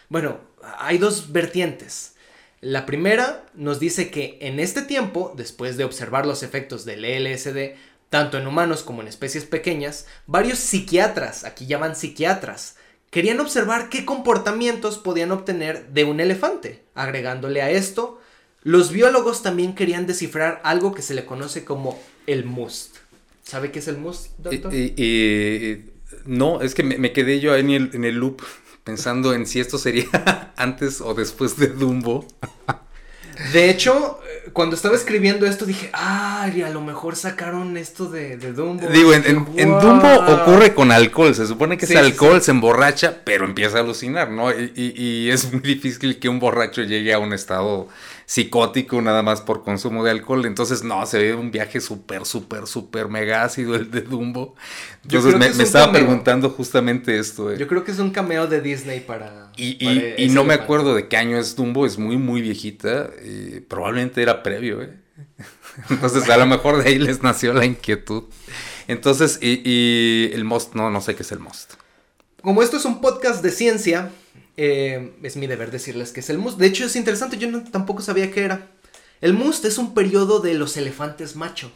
Bueno, hay dos vertientes. La primera nos dice que en este tiempo, después de observar los efectos del LSD, tanto en humanos como en especies pequeñas, varios psiquiatras, aquí llaman psiquiatras, querían observar qué comportamientos podían obtener de un elefante, agregándole a esto los biólogos también querían descifrar algo que se le conoce como el must. ¿Sabe qué es el must, doctor? no, es que me, quedé yo ahí en el, en el loop pensando en si esto sería antes o después de Dumbo. De hecho, cuando estaba escribiendo esto dije, ay, a lo mejor sacaron esto de, Dumbo. Digo, en, Dumbo ocurre con alcohol, se supone que ese alcohol se emborracha, pero empieza a alucinar, ¿no? Y, y, es muy difícil que un borracho llegue a un estado psicótico nada más por consumo de alcohol. Entonces, no, se ve un viaje súper, súper, súper mega ácido el de Dumbo. Entonces me, estaba preguntando justamente esto. Eh. Yo creo que es un cameo de Disney para... Y, y, no me acuerdo de qué año es Dumbo, es muy, muy viejita. Y probablemente era previo, ¿eh? Entonces, a lo mejor de ahí les nació la inquietud. Entonces, y, y el most, no, no sé qué es el most. Como esto es un podcast de ciencia, eh, es mi deber decirles que es el must. De hecho, es interesante, yo tampoco sabía qué era. El must es un periodo de los elefantes macho,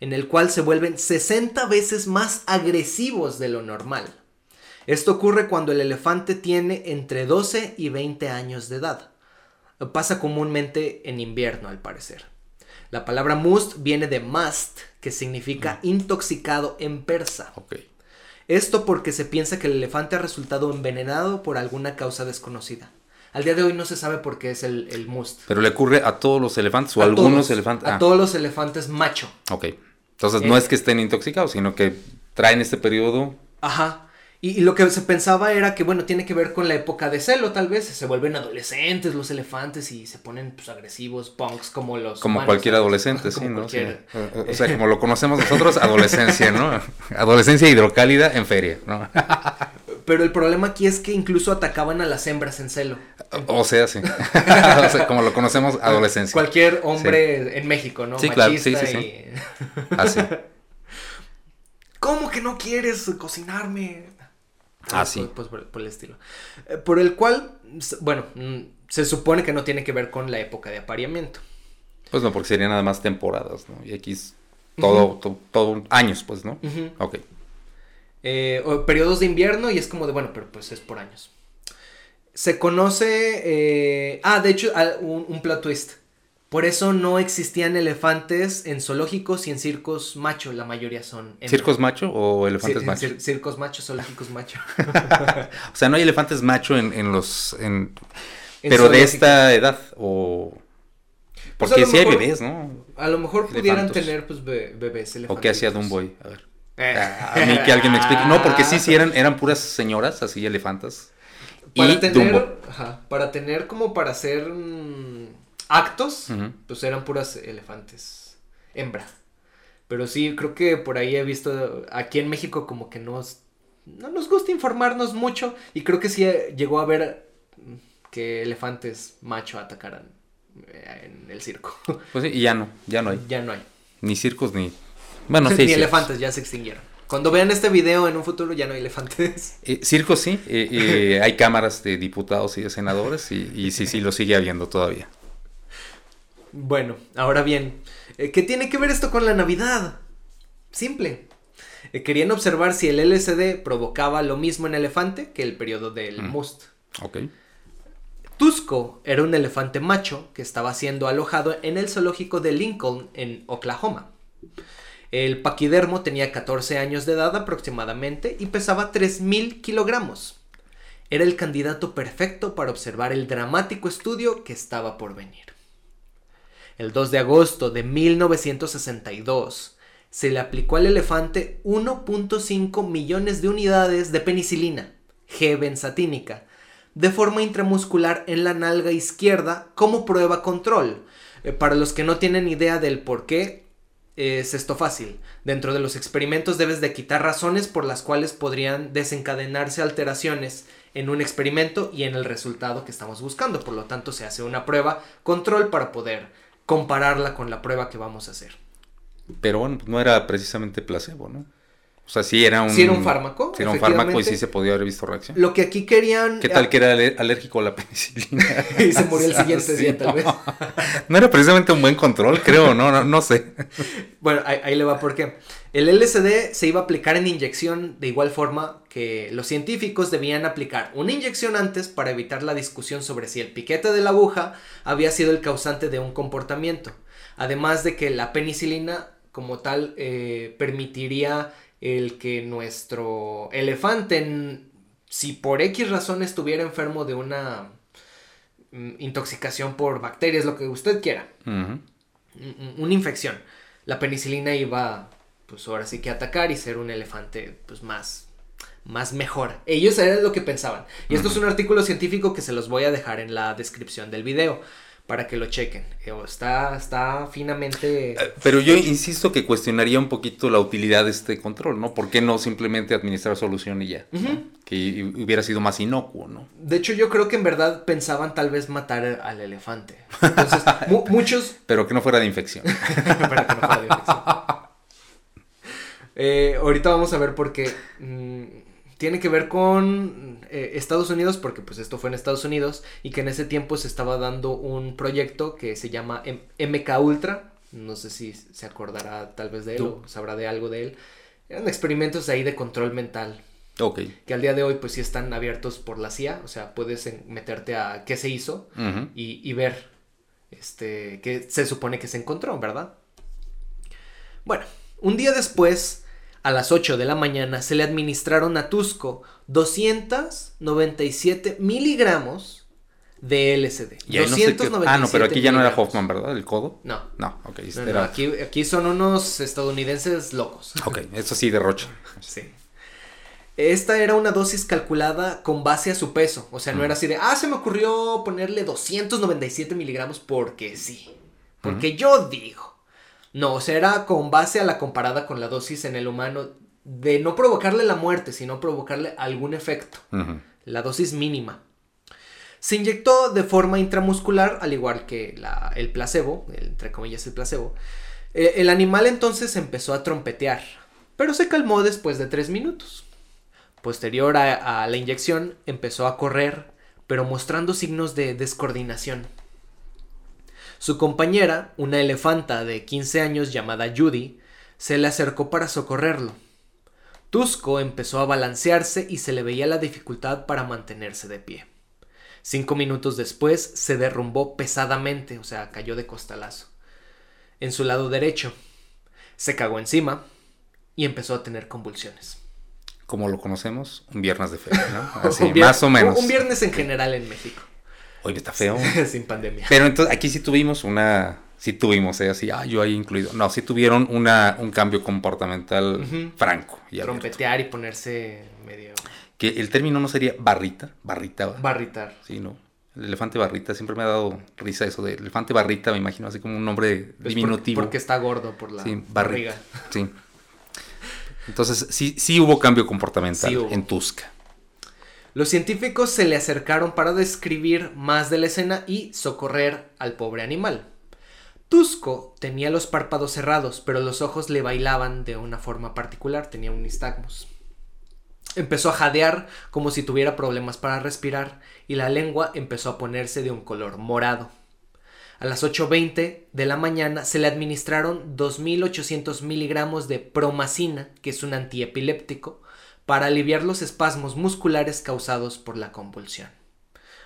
en el cual se vuelven 60 veces más agresivos de lo normal. Esto ocurre cuando el elefante tiene entre 12 y 20 años de edad. Pasa comúnmente en invierno, al parecer. La palabra must viene de must, que significa intoxicado en persa. Okay. Esto porque se piensa que el elefante ha resultado envenenado por alguna causa desconocida. Al día de hoy no se sabe por qué es el, el must. Pero le ocurre a todos los elefantes o a algunos elefantes. A ah. todos los elefantes macho. Ok. Entonces no es que estén intoxicados, sino que traen este periodo Ajá. Y, lo que se pensaba era que, bueno, tiene que ver con la época de celo, tal vez. Se vuelven adolescentes los elefantes y se ponen pues, agresivos, punks, como los. Como cualquier adolescente, sí, ¿no? O sea, como lo conocemos nosotros, adolescencia, ¿no? adolescencia hidrocálida en feria, ¿no? Pero el problema aquí es que incluso atacaban a las hembras en celo. O sea, sí. o sea, como lo conocemos, adolescencia. Cualquier hombre en México, ¿no? Sí, claro, sí, sí, sí. Así. ¿Cómo que no quieres cocinarme? Ah, sí. Pues, por, el estilo. Eh, por el cual, bueno, mm, se supone que no tiene que ver con la época de apareamiento. Pues no, porque serían nada más temporadas, ¿no? Y aquí es todo, todo, años, pues, ¿no? Ok. Eh, o periodos de invierno y es como de, bueno, pero pues es por años. Se conoce... Eh, ah, de hecho, un, un plot twist. Por eso no existían elefantes en zoológicos y en circos macho, la mayoría son. ¿Circos macho o elefantes macho? circos macho, zoológicos macho. o sea, no hay elefantes macho en, los. pero de esta edad o. Pues Porque sí hay bebés, ¿no? A lo mejor pudieran tener pues bebés elefantes. ¿O qué hacía Dumboy? A ver. Eh. A mí que alguien me explique. No, porque sí, sí eran, eran puras señoras, así elefantas. Para tener, ajá, para tener como para hacer actos, pues eran puras elefantes hembra. Pero sí, creo que por ahí he visto, aquí en México como que nos, no nos gusta informarnos mucho y creo que sí llegó a ver que elefantes macho atacaran eh, en el circo. Pues sí, y ya no, ya no hay. Ya no hay. Ni circos ni... Bueno, sí, Ni elefantes, ya se extinguieron. Cuando vean este video en un futuro ya no hay elefantes. Eh, circos sí, eh, hay cámaras de diputados y de senadores y, y sí, sí, lo sigue habiendo todavía. Bueno, ahora bien, eh, ¿qué tiene que ver esto con la Navidad? Simple. Eh, querían observar si el LSD provocaba lo mismo en elefante que el periodo del mm. Must. Ok. Tusco era un elefante macho que estaba siendo alojado en el zoológico de Lincoln en Oklahoma. El paquidermo tenía 14 años de edad aproximadamente y pesaba 3.000 kilogramos. Era el candidato perfecto para observar el dramático estudio que estaba por venir el 2 de agosto de 1962, se le aplicó al elefante 1.5 millones de unidades de penicilina, G-benzatínica, de forma intramuscular en la nalga izquierda como prueba control. Eh, para los que no tienen idea del por qué, es esto fácil. Dentro de los experimentos debes de quitar razones por las cuales podrían desencadenarse alteraciones en un experimento y en el resultado que estamos buscando. Por lo tanto, se hace una prueba control para poder compararla con la prueba que vamos a hacer. Pero bueno, no era precisamente placebo, ¿no? O sea, sí era un... Sí era un fármaco. Sí era un fármaco y sí se podía haber visto reacción. Lo que aquí querían... ¿Qué tal que era alérgico a la penicilina? y se murió el siguiente día, tal vez. no era precisamente un buen control, creo, no, no, no sé. bueno, ahí, ahí le va por qué. El LSD se iba a aplicar en inyección de igual forma que los científicos debían aplicar una inyección antes para evitar la discusión sobre si el piquete de la aguja había sido el causante de un comportamiento. Además de que la penicilina como tal eh, permitiría el que nuestro elefante, si por X razón estuviera enfermo de una mm, intoxicación por bacterias, lo que usted quiera, una infección, la penicilina iba pues ahora sí que atacar y ser un elefante pues más más mejor. Ellos era lo que pensaban. Y esto es un artículo científico que se los voy a dejar en la descripción del video para que lo chequen. Eh, está, está finamente... Eh, pero yo insisto que cuestionaría un poquito la utilidad de este control, ¿no? ¿Por qué no simplemente administrar solución y ya? Que hubiera sido más inocuo, ¿no? De hecho, yo creo que en verdad pensaban tal vez matar al elefante. Entonces, muchos... Pero que no fuera de infección. Pero que no fuera de infección. Eh, ahorita vamos a ver por qué. Mm, tiene que ver con eh, Estados Unidos, porque pues esto fue en Estados Unidos, y que en ese tiempo se estaba dando un proyecto que se llama MK Ultra. No sé si se acordará tal vez de él o sabrá de algo de él. Eran experimentos ahí de control mental. Ok. Que al día de hoy pues sí están abiertos por la CIA, o sea, puedes meterte a qué se hizo y, y ver este, qué se supone que se encontró, ¿verdad? Bueno, un día después a las 8 de la mañana se le administraron a Tusco 297 miligramos de LSD. ah, no, pero aquí ya no era Hoffman, ¿verdad? ¿El codo? No. No, ok. aquí, son unos estadounidenses locos. Ok, eso sí, de Rocha. sí. Esta era una dosis calculada con base a su peso. O sea, no era así de, ah, se me ocurrió ponerle 297 miligramos porque sí. Porque yo digo. No, o sea, era con base a la comparada con la dosis en el humano de no provocarle la muerte, sino provocarle algún efecto. La dosis mínima. Se inyectó de forma intramuscular, al igual que el placebo, entre comillas el placebo. Eh, el animal entonces empezó a trompetear, pero se calmó después de tres minutos. Posterior a, la inyección, empezó a correr, pero mostrando signos de descoordinación. Su compañera, una elefanta de 15 años llamada Judy, se le acercó para socorrerlo. Tusco empezó a balancearse y se le veía la dificultad para mantenerse de pie. Cinco minutos después se derrumbó pesadamente, o sea, cayó de costalazo, en su lado derecho. Se cagó encima y empezó a tener convulsiones. Como lo conocemos, un viernes de feria, ¿no? Así, más o menos. Un viernes en general en México. Oye, está feo. Sin pandemia. Pero entonces aquí sí tuvimos una. Sí tuvimos, ¿eh? Así, ah, yo ahí incluido. No, sí tuvieron una, un cambio comportamental franco. Y Trompetear y ponerse medio que el término no sería barrita, barrita. Barritar. Sí, ¿no? El elefante barrita, siempre me ha dado risa eso de elefante barrita, me imagino así como un nombre diminutivo. Porque, está gordo por la sí, barriga. Sí. Entonces, sí, sí hubo cambio comportamental en Tusca. Los científicos se le acercaron para describir más de la escena y socorrer al pobre animal. Tusco tenía los párpados cerrados, pero los ojos le bailaban de una forma particular, tenía un nistagmus. Empezó a jadear como si tuviera problemas para respirar y la lengua empezó a ponerse de un color morado. A las 8.20 de la mañana se le administraron 2.800 miligramos de promacina, que es un antiepiléptico, para aliviar los espasmos musculares causados por la convulsión.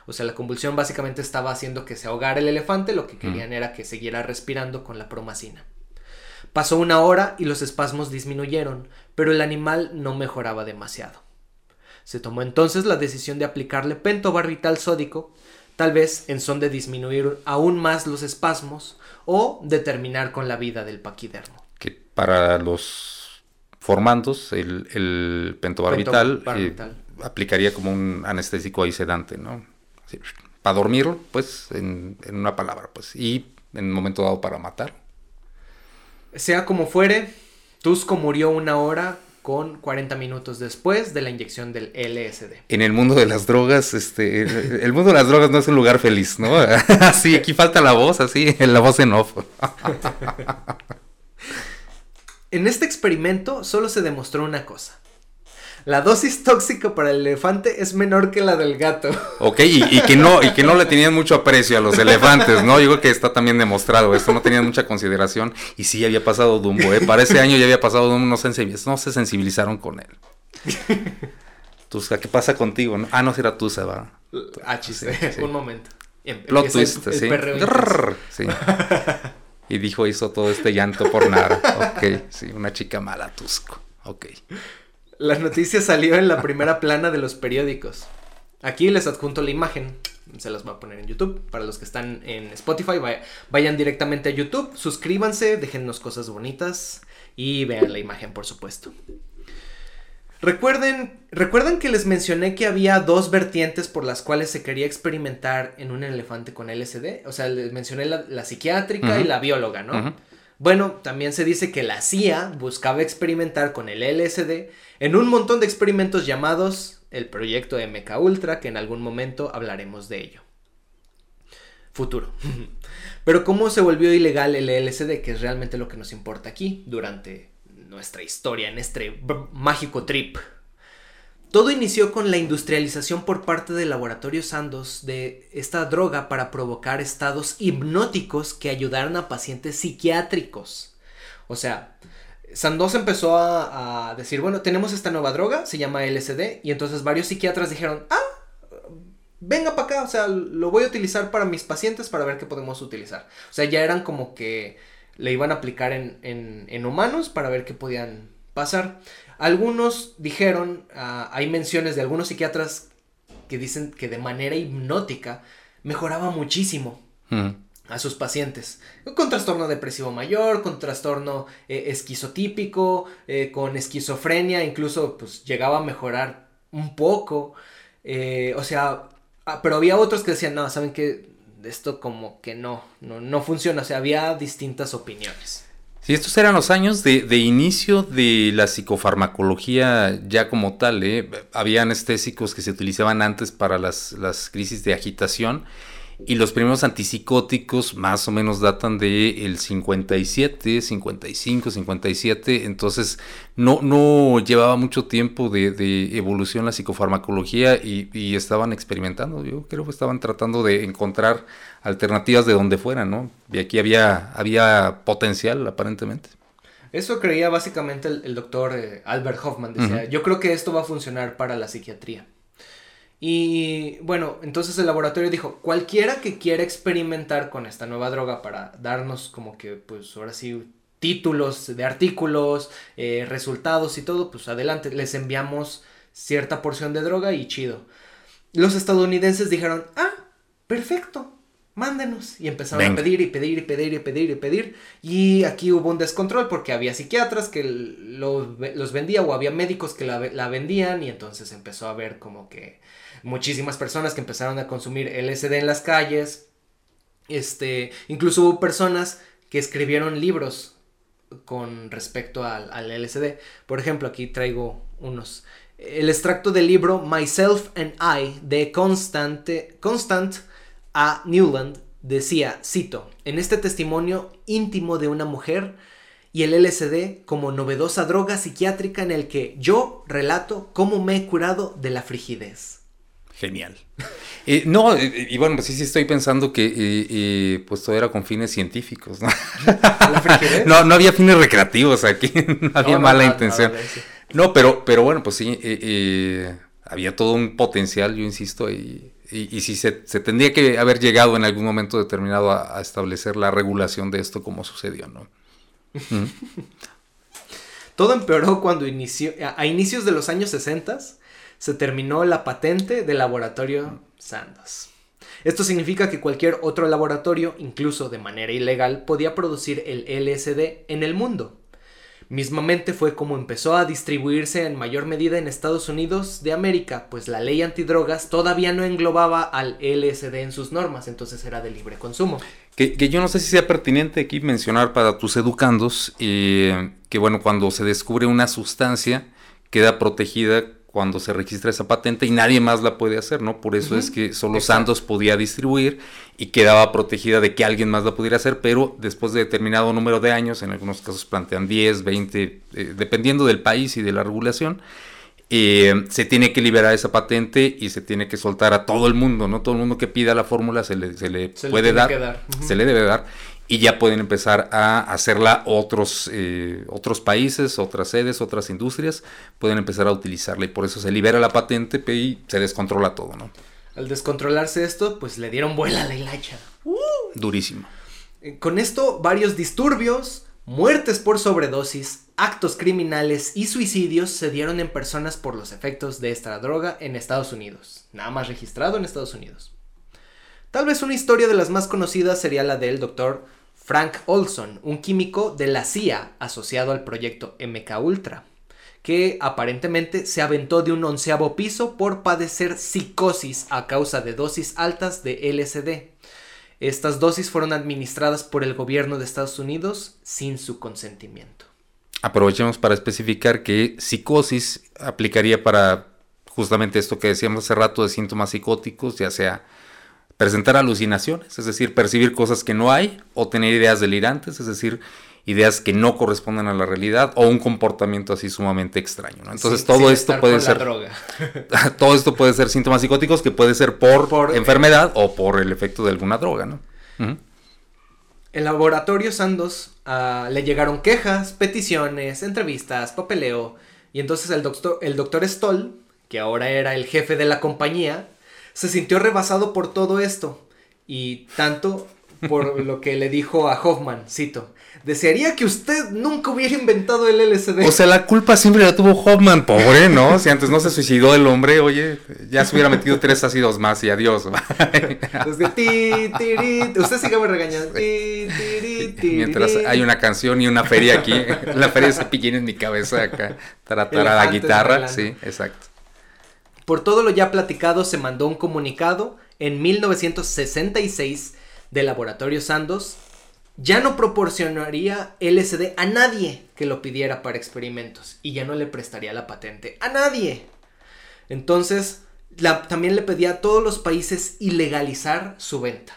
O sea, la convulsión básicamente estaba haciendo que se ahogara el elefante, lo que querían mm. era que siguiera respirando con la promacina. Pasó una hora y los espasmos disminuyeron, pero el animal no mejoraba demasiado. Se tomó entonces la decisión de aplicarle pentobarbital sódico, tal vez en son de disminuir aún más los espasmos o de terminar con la vida del paquidermo. Que para los formandos el, el pentobarbital, eh, aplicaría como un anestésico ahí sedante, ¿no? para dormir, pues, en, en una palabra, pues, y en un momento dado para matar. Sea como fuere, Tusco murió una hora con 40 minutos después de la inyección del LSD. En el mundo de las drogas, este, el mundo de las drogas no es un lugar feliz, ¿no? Así, aquí falta la voz, así, la voz en off. en este experimento solo se demostró una cosa. La dosis tóxica para el elefante es menor que la del gato. Ok, y, que no, y que no le tenían mucho aprecio a los elefantes, ¿no? Yo creo que está también demostrado esto, no tenían mucha consideración. Y sí había pasado Dumbo, ¿eh? Para ese año ya había pasado Dumbo, no se, no se sensibilizaron con él. Tusa, ¿qué pasa contigo? Ah, no, si era Tusa, va. Ah, chiste, un momento. Plot twist, sí. sí. Y dijo, hizo todo este llanto por nada. Ok, sí, una chica mala, Tusco. Ok. La noticia salió en la primera plana de los periódicos. Aquí les adjunto la imagen. Se las voy a poner en YouTube. Para los que están en Spotify, vayan directamente a YouTube, suscríbanse, déjennos cosas bonitas y vean la imagen, por supuesto. Recuerden, recuerden que les mencioné que había dos vertientes por las cuales se quería experimentar en un elefante con LSD. O sea, les mencioné la, psiquiátrica y la bióloga, ¿no? Bueno, también se dice que la CIA buscaba experimentar con el LSD en un montón de experimentos llamados el proyecto MK Ultra, que en algún momento hablaremos de ello. Futuro. Pero ¿cómo se volvió ilegal el LSD, que es realmente lo que nos importa aquí durante nuestra historia, en este mágico trip? Todo inició con la industrialización por parte de Laboratorio Sandoz de esta droga para provocar estados hipnóticos que ayudaran a pacientes psiquiátricos. O sea, Sandoz empezó a, decir, bueno, tenemos esta nueva droga, se llama LSD, y entonces varios psiquiatras dijeron, ah, venga para acá, o sea, lo voy a utilizar para mis pacientes para ver qué podemos utilizar. O sea, ya eran como que le iban a aplicar en, en humanos para ver qué podían pasar. Algunos dijeron, ah, hay menciones de algunos psiquiatras que dicen que de manera hipnótica mejoraba muchísimo. a sus pacientes. Con trastorno depresivo mayor, con trastorno eh, esquizotípico, eh, con esquizofrenia, incluso pues llegaba a mejorar un poco. Eh, o sea, ah, pero había otros que decían, no, saben que esto como que no, no, no funciona. O sea, había distintas opiniones. Sí, estos eran los años de, inicio de la psicofarmacología ya como tal. ¿eh? Había anestésicos que se utilizaban antes para las, las crisis de agitación y los primeros antipsicóticos más o menos datan de el 57, 55, 57. Entonces no, no llevaba mucho tiempo de, evolución la psicofarmacología y, estaban experimentando. Yo creo que estaban tratando de encontrar alternativas de donde fuera, ¿no? Y aquí había, había potencial aparentemente. Eso creía básicamente el, doctor eh, Albert Hoffman. Decía, yo creo que esto va a funcionar para la psiquiatría. Y bueno, entonces el laboratorio dijo, cualquiera que quiera experimentar con esta nueva droga para darnos como que, pues ahora sí, títulos de artículos, eh, resultados y todo, pues adelante, les enviamos cierta porción de droga y chido. Los estadounidenses dijeron, ah, perfecto, mándenos. Y empezaron a pedir y pedir y pedir y pedir y pedir. Y aquí hubo un descontrol porque había psiquiatras que los, los vendía o había médicos que la, la vendían y entonces empezó a ver como que muchísimas personas que empezaron a consumir LSD en las calles. Este, incluso hubo personas que escribieron libros con respecto al, LSD. Por ejemplo, aquí traigo unos. El extracto del libro Myself and I de Constante, Constant A. Newland decía, cito, en este testimonio íntimo de una mujer y el LSD como novedosa droga psiquiátrica en el que yo relato cómo me he curado de la frigidez. Genial. Eh, no, eh, y bueno, sí, sí estoy pensando que eh, pues todo era con fines científicos, ¿no? no, no había fines recreativos aquí, no había mala intención. No, pero, pero bueno, pues sí, había todo un potencial, yo insisto, y, y, sí se, tendría que haber llegado en algún momento determinado a, establecer la regulación de esto como sucedió, ¿no? todo empeoró cuando inició, a inicios de los años 60 se terminó la patente del laboratorio Sandoz. Esto significa que cualquier otro laboratorio, incluso de manera ilegal, podía producir el LSD en el mundo. Mismamente fue como empezó a distribuirse en mayor medida en Estados Unidos de América, pues la ley antidrogas todavía no englobaba al LSD en sus normas, entonces era de libre consumo. Que, yo no sé si sea pertinente aquí mencionar para tus educandos eh, que bueno, cuando se descubre una sustancia queda protegida cuando se registra esa patente y nadie más la puede hacer, ¿no? Por eso es que solo Sandoz podía distribuir y quedaba protegida de que alguien más la pudiera hacer, pero después de determinado número de años, en algunos casos plantean 10, 20, eh, dependiendo del país y de la regulación, eh, se tiene que liberar esa patente y se tiene que soltar a todo el mundo, ¿no? Todo el mundo que pida la fórmula se le, se le puede dar, se le debe dar y ya pueden empezar a hacerla otros, eh, otros países, otras sedes, otras industrias, pueden empezar a utilizarla y por eso se libera la patente y se descontrola todo, ¿no? Al descontrolarse esto, pues le dieron vuela a la hilacha. ¡Uh! Durísimo. Eh, con esto, varios disturbios, muertes por sobredosis, actos criminales y suicidios se dieron en personas por los efectos de esta droga en Estados Unidos. Nada más registrado en Estados Unidos. Tal vez una historia de las más conocidas sería la del doctor Frank Olson, un químico de la CIA asociado al proyecto MK Ultra, que aparentemente se aventó de un onceavo piso por padecer psicosis a causa de dosis altas de LSD. Estas dosis fueron administradas por el gobierno de Estados Unidos sin su consentimiento. Aprovechemos para especificar que psicosis aplicaría para justamente esto que decíamos hace rato de síntomas psicóticos, ya sea presentar alucinaciones, es decir, percibir cosas que no hay, o tener ideas delirantes, es decir, ideas que no corresponden a la realidad, o un comportamiento así sumamente extraño. Entonces todo esto puede ser... todo esto puede ser síntomas psicóticos que puede ser por, enfermedad o por el efecto de alguna droga, ¿no? El laboratorio Sandoz ah, le llegaron quejas, peticiones, entrevistas, papeleo, y entonces el doctor, el doctor Stoll, que ahora era el jefe de la compañía, se sintió rebasado por todo esto y tanto por lo que le dijo a Hoffman, cito, desearía que usted nunca hubiera inventado el LSD. O sea, la culpa siempre la tuvo Hoffman, pobre, ¿no? Si antes no se suicidó el hombre, oye, ya se hubiera metido tres ácidos más y adiós. usted sigue regañando. Mientras hay una canción y una feria aquí, la feria de cepillín en mi cabeza acá, tratar la guitarra, sí, exacto. Por todo lo ya platicado, se mandó un comunicado en 1966 del laboratorio Sandoz. Ya no proporcionaría LSD a nadie que lo pidiera para experimentos y ya no le prestaría la patente a nadie. Entonces, también le pedía a todos los países ilegalizar su venta.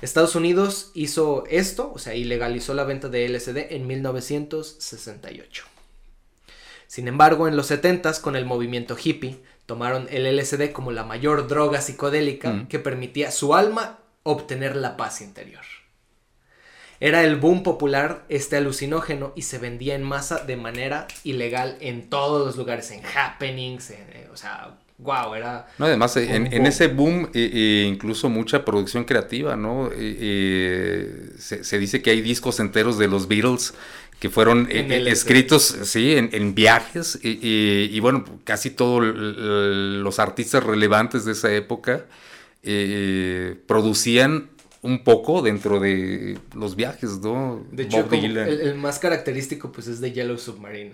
Estados Unidos hizo esto, o sea, ilegalizó la venta de LSD en 1968. Sin embargo, en los 70s, con el movimiento hippie, tomaron el LSD como la mayor droga psicodélica mm. que permitía a su alma obtener la paz interior. Era el boom popular este alucinógeno y se vendía en masa de manera ilegal en todos los lugares, en happenings, eh, o sea, wow, era... No, además, en, ese boom incluso mucha producción creativa, ¿no? Se, se, dice que hay discos enteros de los Beatles que fueron eh, escritos, sí, en, viajes, y, bueno, casi todos los artistas relevantes de esa época eh, producían un poco dentro de los viajes, ¿no? De hecho, el, más característico pues es de Yellow Submarine.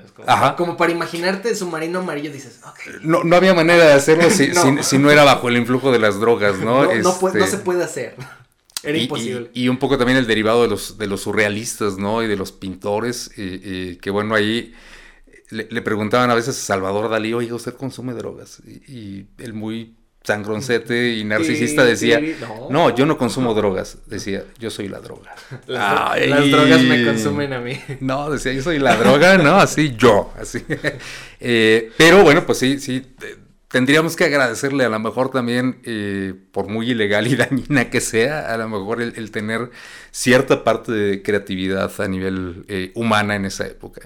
Como, para imaginarte el submarino amarillo dices, No, no había manera de hacerlo si, no. Si, no era bajo el influjo de las drogas, ¿no? No, no, no se puede hacer. Era imposible. Y, un poco también el derivado de los, de los surrealistas, ¿no? Y de los pintores, que bueno, ahí le, preguntaban a veces a Salvador Dalí, oiga, ¿usted consume drogas? Y, el muy sangroncete y narcisista decía, no. yo no consumo drogas, decía, yo soy la droga. Las, drogas me consumen a mí. No, decía, yo soy la droga, no, así yo, así. Eh, pero bueno, pues sí, sí, tendríamos que agradecerle a lo mejor también, eh, por muy ilegal y dañina que sea, a lo mejor el, tener cierta parte de creatividad a nivel eh, humana en esa época.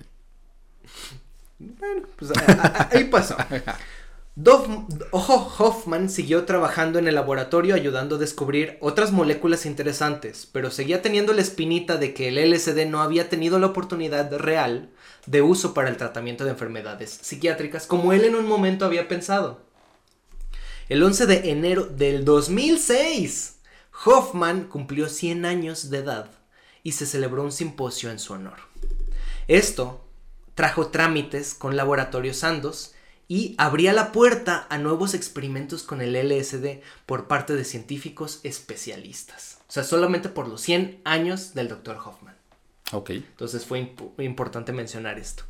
Bueno, pues ahí pasó. Hoffman siguió trabajando en el laboratorio ayudando a descubrir otras moléculas interesantes, pero seguía teniendo la espinita de que el LSD no había tenido la oportunidad real de uso para el tratamiento de enfermedades psiquiátricas como él en un momento había pensado. El 11 de enero del 2006, Hoffman cumplió 100 años de edad y se celebró un simposio en su honor. Esto trajo trámites con Laboratorio Sandoz y abría la puerta a nuevos experimentos con el LSD por parte de científicos especialistas. O sea, solamente por los 100 años del Dr. Hoffman. Ok. Entonces fue importante mencionar esto.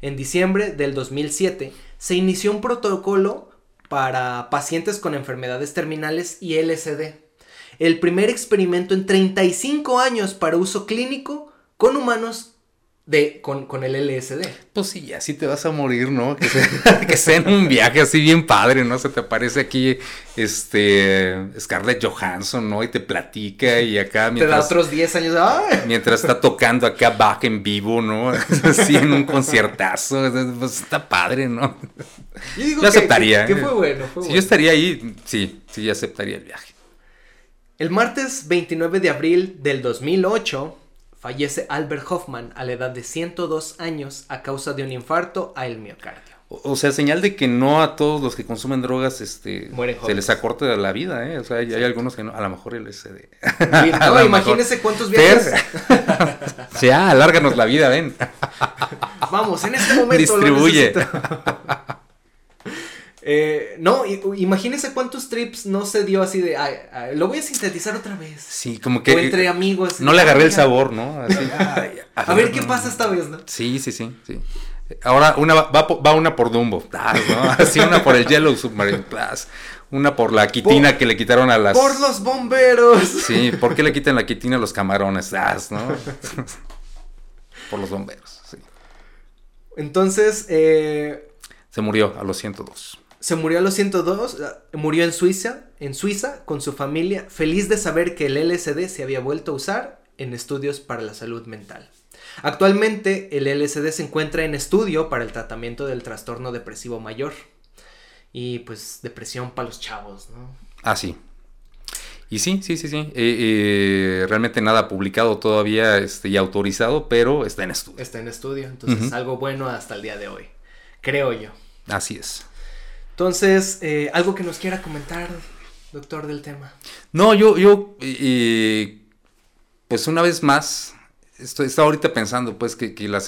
En diciembre del 2007 se inició un protocolo para pacientes con enfermedades terminales y LSD. El primer experimento en 35 años para uso clínico con humanos de, con, el LSD. Pues sí, así te vas a morir, ¿no? Que sea, en un viaje así bien padre, ¿no? Se te aparece aquí este Scarlett Johansson, ¿no? Y te platica y acá mientras... Te da otros 10 años. Mientras está tocando acá Bach en vivo, ¿no? Así en un conciertazo. Pues está padre, ¿no? Yo, aceptaría. Que, fue bueno. si yo estaría ahí, sí, sí, aceptaría el viaje. El martes 29 de abril del 2008 fallece Albert Hoffman a la edad de 102 años a causa de un infarto al miocardio. O sea, señal de que no a todos los que consumen drogas este, se les acorta la vida, ¿eh? O sea, hay, algunos que no, a lo mejor el SD. no, imagínese cuántos viajes. sea, alárganos la vida, ven. Vamos, en este momento. Distribuye. Eh, no, imagínese cuántos trips no se dio así de, lo voy a sintetizar otra vez. Sí, como que. entre amigos. No le agarré el sabor, ¿no? a ver qué pasa esta vez, ¿no? Sí, sí, sí, sí. Ahora una va, va una por Dumbo, así una por el Yellow Submarine Class, una por la quitina que le quitaron a las... Por los bomberos. Sí, ¿por qué le quitan la quitina a los camarones? ¿no? por los bomberos, sí. Entonces, eh... Se murió a los 102 se murió a los 102, eh, murió en Suiza, en Suiza con su familia, feliz de saber que el LSD se había vuelto a usar en estudios para la salud mental. Actualmente el LSD se encuentra en estudio para el tratamiento del trastorno depresivo mayor y pues depresión para los chavos, ¿no? Ah, sí. Y sí, sí, sí, sí. Eh, eh, realmente nada publicado todavía este, y autorizado, pero está en estudio. Está en estudio, entonces algo bueno hasta el día de hoy, creo yo. Así es. Entonces, eh, algo que nos quiera comentar, doctor, del tema. No, yo, yo, pues una vez más, estoy, estaba ahorita pensando pues que, la,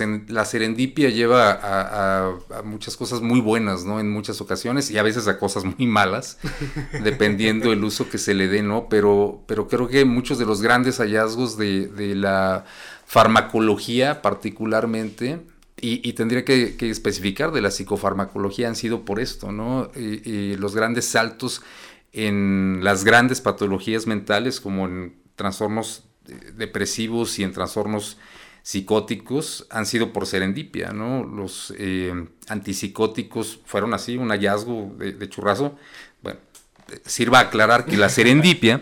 serendipia lleva a, muchas cosas muy buenas, ¿no? En muchas ocasiones y a veces a cosas muy malas, dependiendo el uso que se le dé, ¿no? Pero, pero creo que muchos de los grandes hallazgos de, la farmacología particularmente, y, tendría que, especificar de la psicofarmacología, han sido por esto, ¿no? y los grandes saltos en las grandes patologías mentales como en trastornos depresivos y en trastornos psicóticos han sido por serendipia, ¿no? Los eh, antipsicóticos fueron así, un hallazgo de, de churrazo. Bueno, sirva aclarar que la serendipia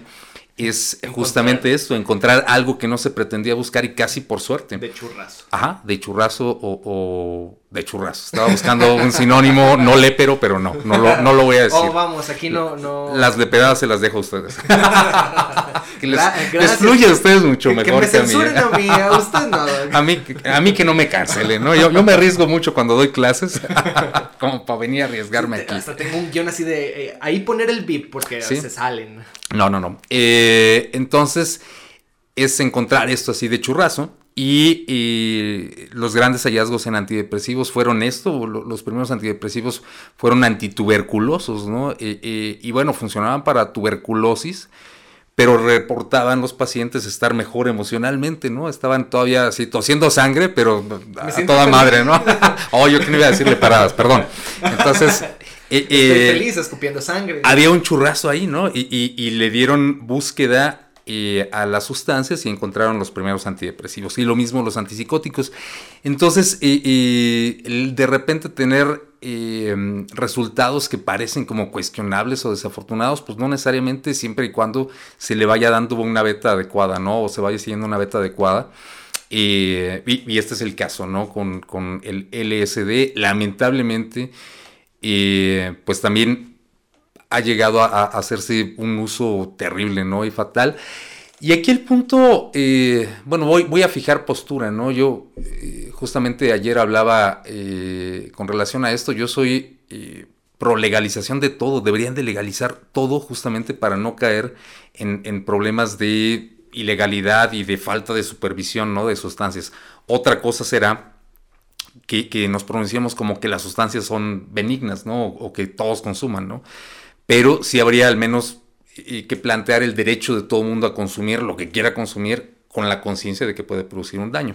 es justamente esto, encontrar algo que no se pretendía buscar y casi por suerte. De churrazo. Ajá, de churrazo o, de churrazo. Estaba buscando un sinónimo no lépero, pero no, no lo, no lo voy a decir. Oh, vamos, aquí no... no... Las lepedadas se las dejo a ustedes. les, fluye a ustedes mucho mejor que, a mí. ¿eh? a mí, a usted no. a, mí, a mí que no me cancelen, ¿no? Yo, yo me arriesgo mucho cuando doy clases, como para venir a arriesgarme aquí. Hasta tengo un guion así de, eh, ahí poner el VIP porque se salen. No, no, no. Eh, entonces, es encontrar esto así de churrazo. Y, los grandes hallazgos en antidepresivos fueron esto, los primeros antidepresivos fueron antituberculosos, ¿no? y bueno, funcionaban para tuberculosis, pero reportaban los pacientes estar mejor emocionalmente, ¿no? Estaban todavía así tosiendo sangre, pero a toda madre, ¿no? oh, yo que no iba a decirle paradas, perdón. Entonces... Eh, Estoy eh, feliz escupiendo sangre. Había un churrazo ahí, ¿no? Y, le dieron búsqueda eh, a las sustancias y encontraron los primeros antidepresivos. Y lo mismo los antipsicóticos. Entonces, de repente tener eh, resultados que parecen como cuestionables o desafortunados, pues no necesariamente siempre y cuando se le vaya dando una beta adecuada, ¿no? O se vaya siguiendo una beta adecuada. Eh, y, este es el caso, ¿no? Con, el LSD, lamentablemente, eh, pues también ha llegado a, hacerse un uso terrible, ¿no? Y fatal. Y aquí el punto, eh, bueno, voy, a fijar postura, ¿no? Yo eh, justamente ayer hablaba eh, con relación a esto, yo soy pro legalización de todo, deberían de legalizar todo justamente para no caer en, problemas de ilegalidad y de falta de supervisión, ¿no? De sustancias. Otra cosa será que, que nos pronunciemos como que las sustancias son benignas, ¿no? O que todos consuman, ¿no? Pero sí habría al menos y que plantear el derecho de todo mundo a consumir lo que quiera consumir con la conciencia de que puede producir un daño.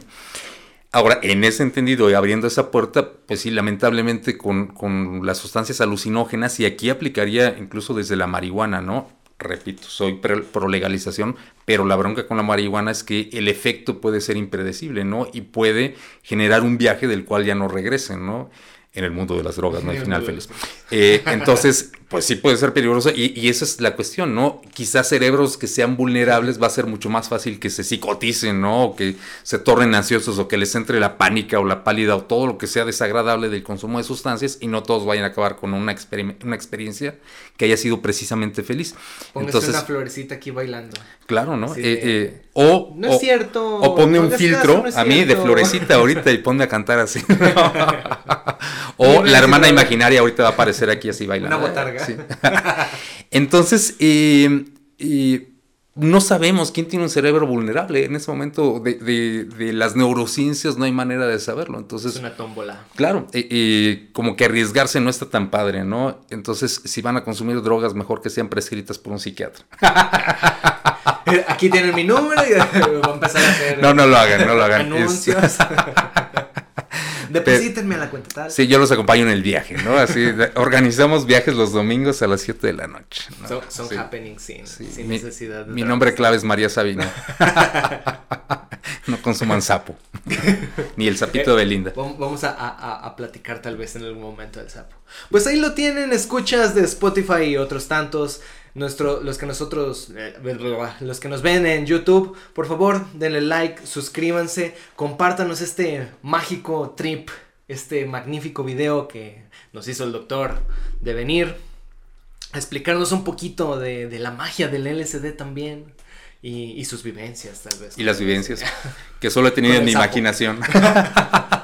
Ahora, en ese entendido y abriendo esa puerta, pues sí, lamentablemente con, con, las sustancias alucinógenas, y aquí aplicaría incluso desde la marihuana, ¿no? Repito, soy pro legalización, pero la bronca con la marihuana es que el efecto puede ser impredecible, ¿no? Y puede generar un viaje del cual ya no regresen, ¿no? en el mundo de las drogas, no hay final feliz. Eh, entonces, pues sí puede ser peligroso y, esa es la cuestión, ¿no? Quizás cerebros que sean vulnerables va a ser mucho más fácil que se psicoticen, ¿no? O que se tornen ansiosos o que les entre la pánica o la pálida o todo lo que sea desagradable del consumo de sustancias y no todos vayan a acabar con una, una experiencia que haya sido precisamente feliz. Póngase Entonces, una florecita aquí bailando. Claro, ¿no? Eh, eh, o, no es cierto. O pone un filtro a mí de florecita ahorita y ponme a cantar así. o la hermana imaginaria ahorita va a aparecer aquí así bailando. Una botarga. Entonces, no sabemos quién tiene un cerebro vulnerable. En ese momento de, las neurociencias no hay manera de saberlo. Entonces, es una tómbola. Claro, y como que arriesgarse no está tan padre, ¿no? Entonces, si van a consumir drogas, mejor que sean prescritas por un psiquiatra. Aquí tienen mi número y voy a empezar a hacer. No, no lo hagan, no lo hagan. Anuncios. Deposítenme a la cuenta tal. Sí, yo los acompaño en el viaje, ¿no? Así, organizamos viajes los domingos a las 7 de la noche. Son, happening sin, necesidad de Mi nombre clave es María Sabina. no consuman sapo. Ni el sapito de Belinda. Vamos a, a, platicar tal vez en algún momento del sapo. Pues ahí lo tienen, escuchas de Spotify y otros tantos nuestro, los que nosotros, eh, los que nos ven en YouTube, por favor denle like, suscríbanse, compártanos este mágico trip, este magnífico video que nos hizo el doctor de venir. explicarnos un poquito de, de la magia del LSD también. Y, y, sus vivencias, tal vez. Y las vivencias que solo he tenido en mi imaginación.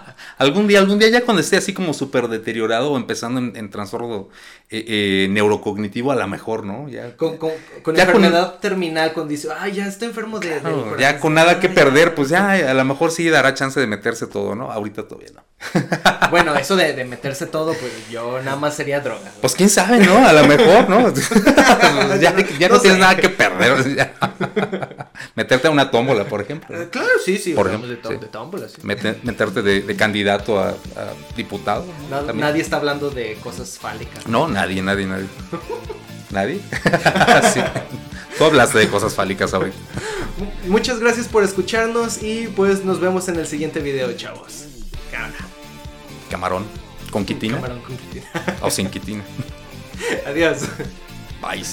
algún día, algún día ya cuando esté así como súper deteriorado o empezando en, trastorno eh, eh, neurocognitivo, a lo mejor, ¿no? Ya, con, con, con enfermedad terminal, cuando dice, ay, ya está enfermo de... ya con nada que perder, pues ya a lo mejor sí dará chance de meterse todo, ¿no? Ahorita todavía no. bueno, eso de, meterse todo, pues yo nada más sería droga. Pues quién sabe, ¿no? A lo mejor, ¿no? ya, no, tienes nada que perder. Meterte a una tómbola, por ejemplo. Eh, claro, sí, sí. Por ejemplo, de, tómbola, sí. meterte de, candidato a, diputado. nadie está hablando de cosas fálicas. No, nadie, nadie, nadie. ¿Nadie? sí. Tú hablaste de cosas fálicas ahorita. Muchas gracias por escucharnos y pues nos vemos en el siguiente video, chavos. Camarón. ¿Con quitina? Camarón con quitina. o sin quitina. Adiós. Bye.